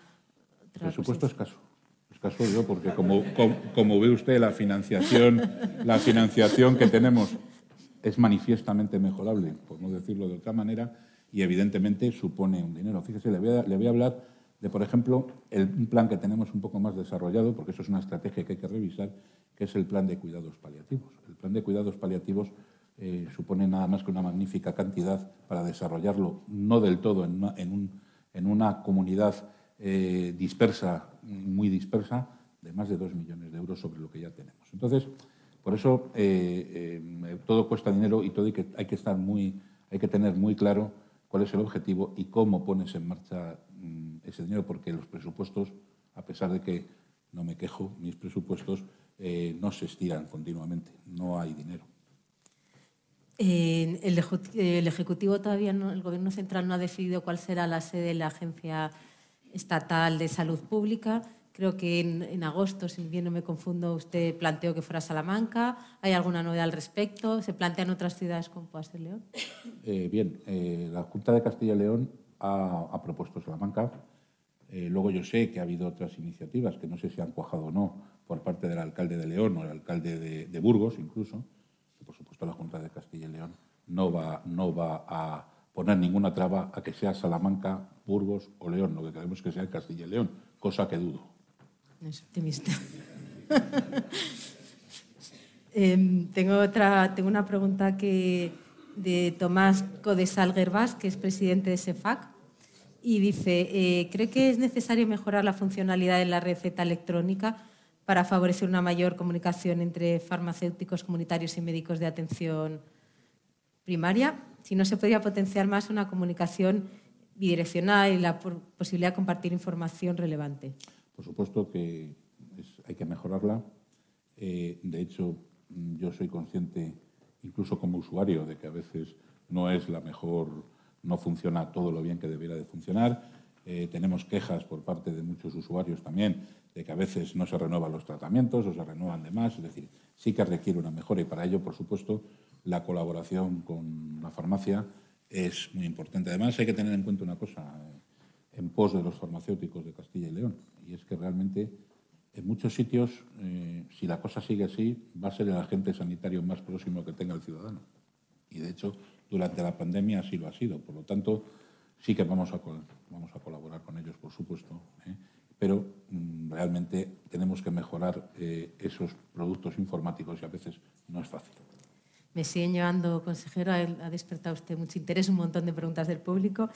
otra Presupuesto escaso. Escaso yo, porque como, como, ve usted, la financiación, la financiación que tenemos es manifiestamente mejorable, por no decirlo de otra manera, y evidentemente supone un dinero. Fíjese, le voy a, hablar de, por ejemplo, el, un plan que tenemos un poco más desarrollado, porque eso es una estrategia que hay que revisar, que es el plan de cuidados paliativos. El plan de cuidados paliativos eh, supone nada más que una magnífica cantidad para desarrollarlo, no del todo en una, comunidad eh, dispersa, muy dispersa, de más de dos millones de euros sobre lo que ya tenemos. Entonces, por eso eh, todo cuesta dinero y todo hay que estar muy, hay que tener muy claro cuál es el objetivo y cómo pones en marcha mm, ese dinero, porque los presupuestos, a pesar de que no me quejo, mis presupuestos no se estiran continuamente, no hay dinero el, Ejecutivo todavía no, el Gobierno Central no ha decidido cuál será la sede de la Agencia Estatal de Salud Pública. Creo que en, agosto, si bien no me confundo, usted planteó que fuera Salamanca. ¿Hay alguna novedad al respecto? ¿Se plantean otras ciudades como pueda ser León? Eh, bien, eh, la Junta de Castilla y León ha, propuesto Salamanca. Eh, luego yo sé que ha habido otras iniciativas que no sé si han cuajado o no por parte del alcalde de León o el alcalde de Burgos incluso por supuesto la Junta de Castilla y León no va, no va a poner ninguna traba a que sea Salamanca, Burgos o León. Lo que queremos es que sea Castilla y León, cosa que dudo. Es optimista. (laughs) Em, tengo, otra, tengo una pregunta que, de Tomás Codesal Gerbás, que es presidente de SEFAC, y dice, eh, ¿cree que es necesario mejorar la funcionalidad de la receta electrónica para favorecer una mayor comunicación entre farmacéuticos comunitarios y médicos de atención primaria, si no se podría potenciar más una comunicación bidireccional y la posibilidad de compartir información relevante. Por supuesto que hay que mejorarla. Eh, de hecho, yo soy consciente, incluso como usuario, de que a veces no es la mejor, no funciona todo lo bien que debiera de funcionar. Eh, tenemos quejas por parte de muchos usuarios también de que a veces no se renuevan los tratamientos o se renuevan de más. Es decir, sí que requiere una mejora y para ello, por supuesto, la colaboración con la farmacia es muy importante. Además, hay que tener en cuenta una cosa eh, en pos de los farmacéuticos de Castilla y León, y es que realmente en muchos sitios, eh, si la cosa sigue así, va a ser el agente sanitario más próximo que tenga el ciudadano. Y de hecho, durante la pandemia así lo ha sido. Por lo tanto, sí que vamos a, vamos a colaborar con ellos, por supuesto. ¿eh? pero mm, realmente tenemos que mejorar eh, esos productos informáticos y a veces no es fácil. Me siguen llevando, consejero, ha despertado usted mucho interés, un montón de preguntas del público.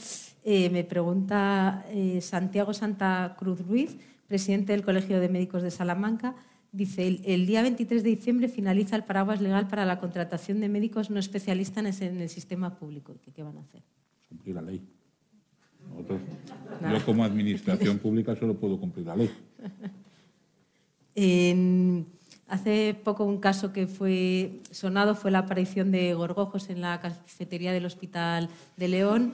Eh, me pregunta eh, Santiago Santa Cruz Ruiz, presidente del Colegio de Médicos de Salamanca. Dice, el, día 23 de diciembre finaliza el paraguas legal para la contratación de médicos no especialistas en el sistema público. ¿Qué, qué van a hacer? Cumplir la ley yo como administración pública solo puedo cumplir la ley. (laughs) hace poco un caso que fue sonado fue la aparición de gorgojos en la cafetería del Hospital de León.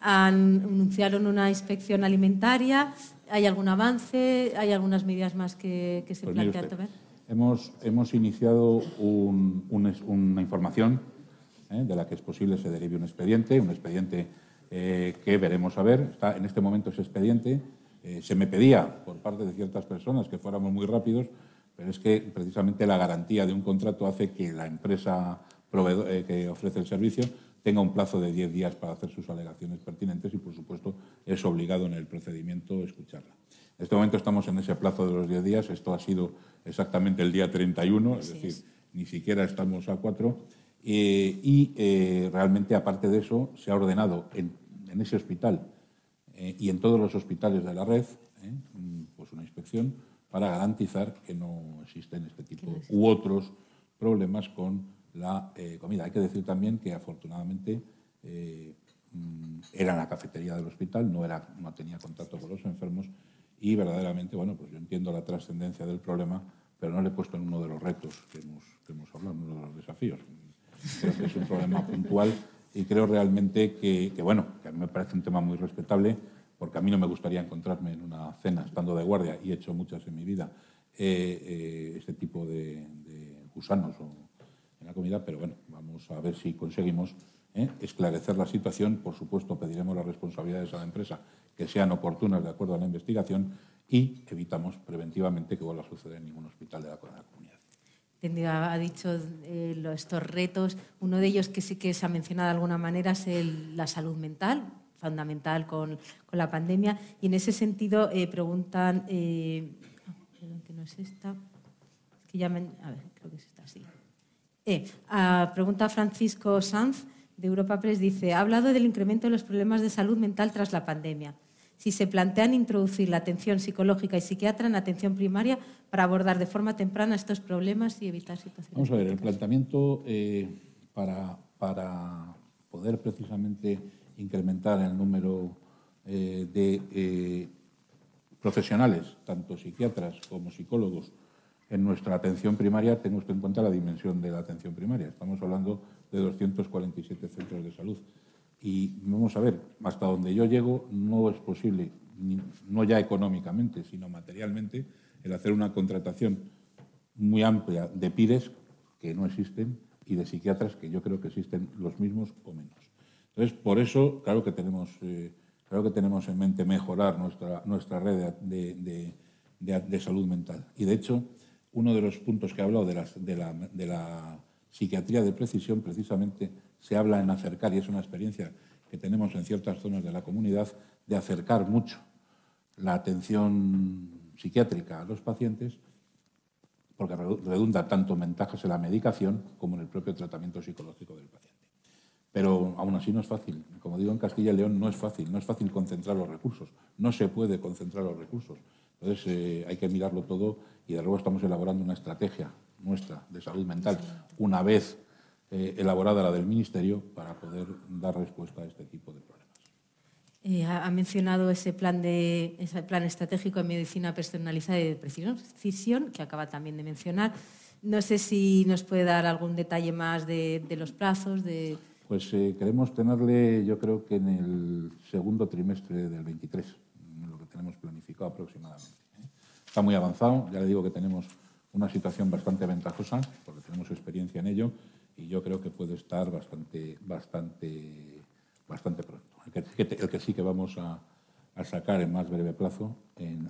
anunciaron una inspección alimentaria. ¿Hay algún avance? ¿Hay algunas medidas más que, se pues plantean tomar? Hemos, hemos iniciado una información ¿eh? de la que es posible se derive un expediente, un expediente eh, que veremos a ver. Está en este momento ese expediente. Eh, se me pedía por parte de ciertas personas que fuéramos muy rápidos, pero es que precisamente la garantía de un contrato hace que la empresa proveedor, que ofrece el servicio tenga un plazo de 10 días para hacer sus alegaciones pertinentes y, por supuesto, es obligado en el procedimiento escucharla. En este momento estamos en ese plazo de los 10 días. Esto ha sido exactamente el día 31, es decir, ni siquiera estamos a cuatro. Eh, y eh, realmente, aparte de eso, se ha ordenado en, ese hospital eh, y en todos los hospitales de la red pues una inspección para garantizar que no existen este tipo u otros problemas con la comida. Hay que decir también que, afortunadamente, mm, era en la cafetería del hospital, no, era, no tenía contacto con los enfermos y verdaderamente, bueno, pues yo entiendo la trascendencia del problema, pero no le he puesto en uno de los retos que hemos, que hemos hablado, uno de los desafíos. Creo que es un problema puntual y creo realmente que, bueno, que a mí me parece un tema muy respetable, porque a mí no me gustaría encontrarme en una cena estando de guardia, y he hecho muchas en mi vida, eh, eh, este tipo de, gusanos en la comida, pero bueno, vamos a ver si conseguimos eh, esclarecer la situación. Por supuesto, pediremos las responsabilidades a la empresa que sean oportunas de acuerdo a la investigación y evitamos preventivamente que vuelva a suceder en ningún hospital de la, comunidad. Ha dicho estos retos. Uno de ellos que sí que se ha mencionado de alguna manera es la salud mental, fundamental con, con, la pandemia. Y en ese sentido eh, preguntan, eh, que no es esta, es que llamen, a ver, creo que es esta, sí. pregunta Francisco Sanz de Europa Press, dice, ha hablado del incremento de los problemas de salud mental tras la pandemia si se plantean introducir la atención psicológica y psiquiatra en atención primaria para abordar de forma temprana estos problemas y evitar situaciones. Vamos a ver, el planteamiento eh, para, para, poder precisamente incrementar el número eh, de eh, profesionales, tanto psiquiatras como psicólogos, en nuestra atención primaria, tenemos que en cuenta la dimensión de la atención primaria. Estamos hablando de 247 centros de salud. Y vamos a ver, hasta donde yo llego no es posible, no ya económicamente, sino materialmente, el hacer una contratación muy amplia de PIRES, que no existen, y de psiquiatras, que yo creo que existen los mismos o menos. Entonces, por eso, claro que tenemos, eh, claro que tenemos en mente mejorar nuestra, nuestra red de, de, salud mental. Y, de hecho, uno de los puntos que he hablado de, la, de la psiquiatría de precisión, precisamente, se habla en acercar, y es una experiencia que tenemos en ciertas zonas de la comunidad, de acercar mucho la atención psiquiátrica a los pacientes, porque redunda tanto en ventajas en la medicación como en el propio tratamiento psicológico del paciente. Pero aún así no es fácil. Como digo, en Castilla y León no es fácil, no es fácil concentrar los recursos, no se puede concentrar los recursos. Entonces eh, hay que mirarlo todo y de luego estamos elaborando una estrategia nuestra de salud mental una vez eh, elaborada la del Ministerio para poder dar respuesta a este tipo de problemas. Eh, ha mencionado ese plan, de, ese plan estratégico de medicina personalizada y de precisión, que acaba también de mencionar. No sé si nos puede dar algún detalle más de, los plazos. De... Pues eh, queremos tenerle, yo creo que en el segundo trimestre del 23, lo que tenemos planificado aproximadamente. Está muy avanzado, ya le digo que tenemos una situación bastante ventajosa, porque tenemos experiencia en ello, y yo creo que puede estar bastante, bastante, bastante pronto. El que, sí que vamos a, sacar en más breve plazo,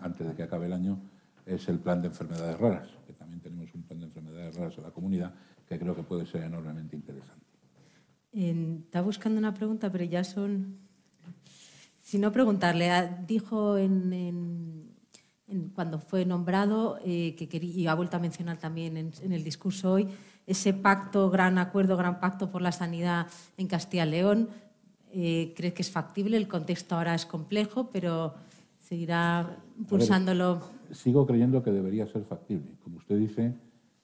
antes de que acabe el año, es el plan de enfermedades raras, que también tenemos un plan de enfermedades raras en la comunidad que creo que puede ser enormemente interesante. Está buscando una pregunta, pero ya son... Si no preguntarle, dijo en, cuando fue nombrado, eh, que quería, y ha vuelto a mencionar también en el discurso hoy, ese pacto, gran acuerdo, gran pacto por la sanidad en Castilla y León. Eh, ¿Cree que es factible? El contexto ahora es complejo, pero seguirá impulsándolo. sigo creyendo que debería ser factible. Como usted dice,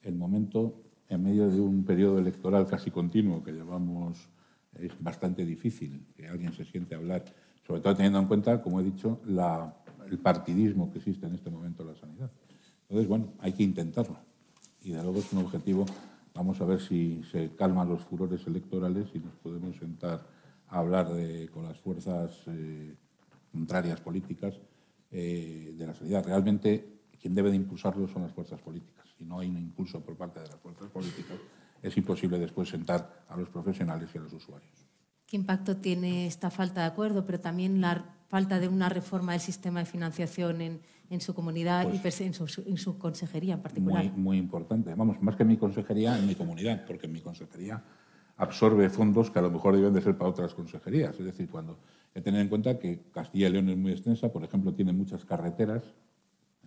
el momento, en medio de un periodo electoral casi continuo que llevamos, es bastante difícil que alguien se siente a hablar, sobre todo teniendo en cuenta, como he dicho, el partidismo que existe en este momento en la sanidad. Entonces, bueno, hay que intentarlo. Y de luego es un objetivo Vamos a ver si se calman los furores electorales y nos podemos sentar a hablar con las fuerzas eh, contrarias políticas eh, de la sanidad. Realmente quien debe de impulsarlo son las fuerzas políticas. Si no hay un impulso por parte de las fuerzas políticas, es imposible después sentar a los profesionales y a los usuarios. ¿Qué impacto tiene esta falta de acuerdo, pero también la falta de una reforma del sistema de financiación en, en su comunidad y pues en su, en su, consejería en particular? Muy, muy importante. Vamos, más que en mi consejería, en mi comunidad, porque en mi consejería absorbe fondos que a lo mejor deben de ser para otras consejerías. Es decir, cuando hay que tener en cuenta que Castilla y León es muy extensa, por ejemplo, tiene muchas carreteras,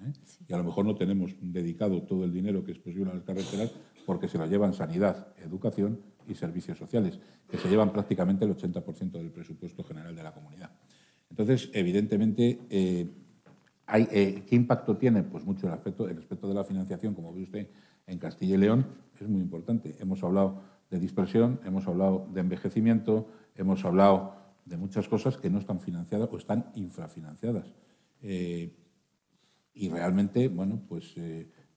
¿eh? y a lo mejor no tenemos dedicado todo el dinero que es posible a las carreteras porque se lo llevan sanidad, educación y servicios sociales, que se llevan prácticamente el 80% del presupuesto general de la comunidad. Entonces, evidentemente, eh, hay, eh, ¿qué impacto tiene? Pues mucho el aspecto, el aspecto de la financiación, como ve usted, en Castilla y León, es muy importante. Hemos hablado de dispersión, hemos hablado de envejecimiento, hemos hablado de muchas cosas que no están financiadas o están infrafinanciadas. Eh, y realmente, bueno, pues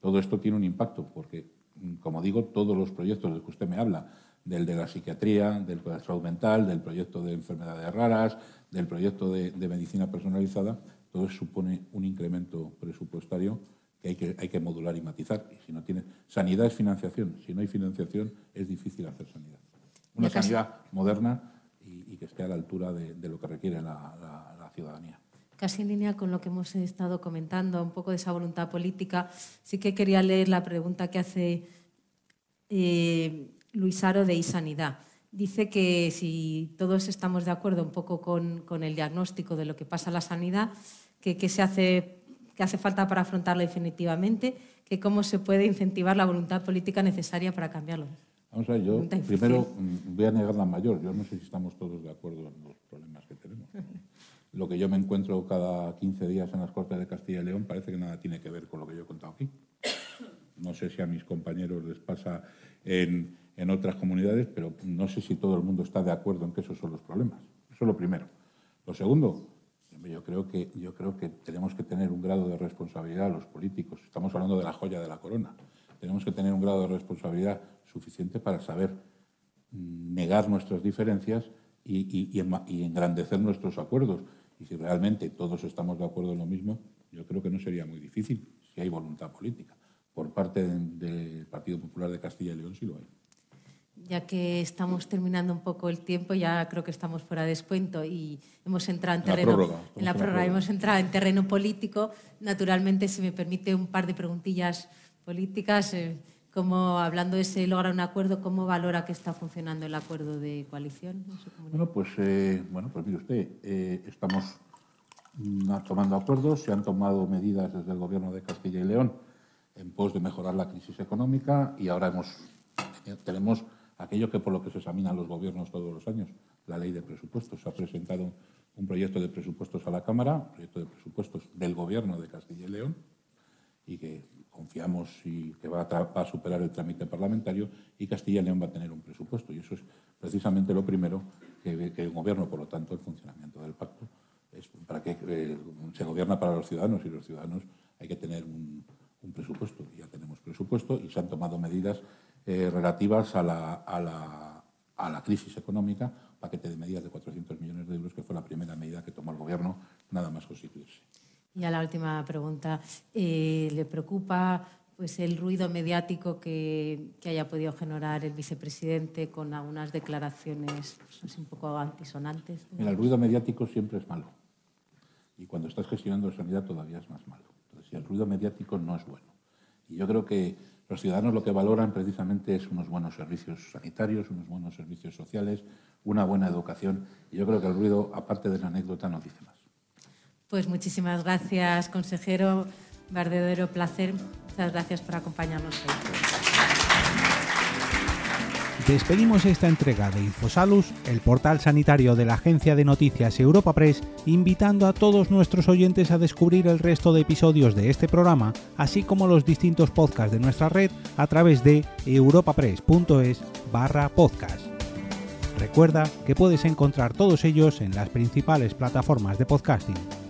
todo esto tiene un impacto, porque, mm, como digo, todos los proyectos de los que usted me habla, del de la psiquiatría, del de la salud mental, del proyecto de enfermedades raras, del proyecto de, medicina personalizada, todo eso supone un incremento presupuestario que hay, que hay que modular y matizar. Y si no tiene sanidad es financiación, si no hay financiación es difícil hacer sanidad. Una sanidad moderna y, que esté a la altura de, lo que requiere la, la ciudadanía casi en línea con lo que hemos estado comentando, un poco de esa voluntad política, sí que quería leer la pregunta que hace eh, Luis Aro de iSanidad. Dice que si todos estamos de acuerdo un poco con, el diagnóstico de lo que pasa en la sanidad, que, se hace, que hace falta para afrontarlo definitivamente, que cómo se puede incentivar la voluntad política necesaria para cambiarlo. Vamos a ver, yo primero mm, voy a negar la mayor. Yo no sé si estamos todos de acuerdo en los problemas que tenemos. Lo que yo me encuentro cada 15 días en las Cortes de Castilla y León parece que nada tiene que ver con lo que yo he contado aquí. No sé si a mis compañeros les pasa en, en otras comunidades, pero no sé si todo el mundo está de acuerdo en que esos son los problemas. Eso es lo primero. Lo segundo, yo creo que, yo creo que tenemos que tener un grado de responsabilidad los políticos. Estamos hablando de la joya de la corona. Tenemos que tener un grado de responsabilidad suficiente para saber mm, negar nuestras diferencias y, y, engrandecer nuestros acuerdos. Y si realmente todos estamos de acuerdo en lo mismo, yo creo que no sería muy difícil si hay voluntad política. Por parte del Partido Popular de Castilla y León sí lo hay ya que estamos terminando un poco el tiempo, ya creo que estamos fuera de descuento y hemos entrado en terreno, en la prórroga, hemos entrado en terreno político. Naturalmente, si me permite un par de preguntillas políticas, eh, como hablando de ese lograr un acuerdo, ¿cómo valora que está funcionando el acuerdo de coalición? bueno, pues, eh, bueno, pues mire usted, eh, estamos mm, tomando acuerdos, se han tomado medidas desde el Gobierno de Castilla y León en pos de mejorar la crisis económica y ahora hemos, tenemos aquello que por lo que se examinan los gobiernos todos los años, la ley de presupuestos. Se ha presentado un proyecto de presupuestos a la Cámara, un proyecto de presupuestos del Gobierno de Castilla y León, y que confiamos y que va a, superar el trámite parlamentario y Castilla y León va a tener un presupuesto. Y eso es precisamente lo primero que, el Gobierno, por lo tanto, el funcionamiento del pacto, es para que eh, se gobierna para los ciudadanos y los ciudadanos hay que tener un, un presupuesto. Ya tenemos presupuesto y se han tomado medidas eh, relativas a la, a, la, a la, crisis económica, paquete de medidas de 400 millones de euros, que fue la primera medida que tomó el Gobierno nada más constituirse. Y a la última pregunta, eh, ¿le preocupa pues, el ruido mediático que, haya podido generar el vicepresidente con algunas declaraciones pues, un poco antisonantes? el ruido mediático siempre es malo. Y cuando estás gestionando sanidad todavía es más malo. Entonces, el ruido mediático no es bueno. Y yo creo que los ciudadanos lo que valoran precisamente es unos buenos servicios sanitarios, unos buenos servicios sociales, una buena educación. Y yo creo que el ruido, aparte de la anécdota, no dice más. Pues muchísimas gracias, consejero. Verdadero placer. Muchas gracias por acompañarnos hoy. Despedimos esta entrega de Infosalus, el portal sanitario de la agencia de noticias Europa Press, invitando a todos nuestros oyentes a descubrir el resto de episodios de este programa, así como los distintos podcasts de nuestra red a través de europapress.es barra podcast. Recuerda que puedes encontrar todos ellos en las principales plataformas de podcasting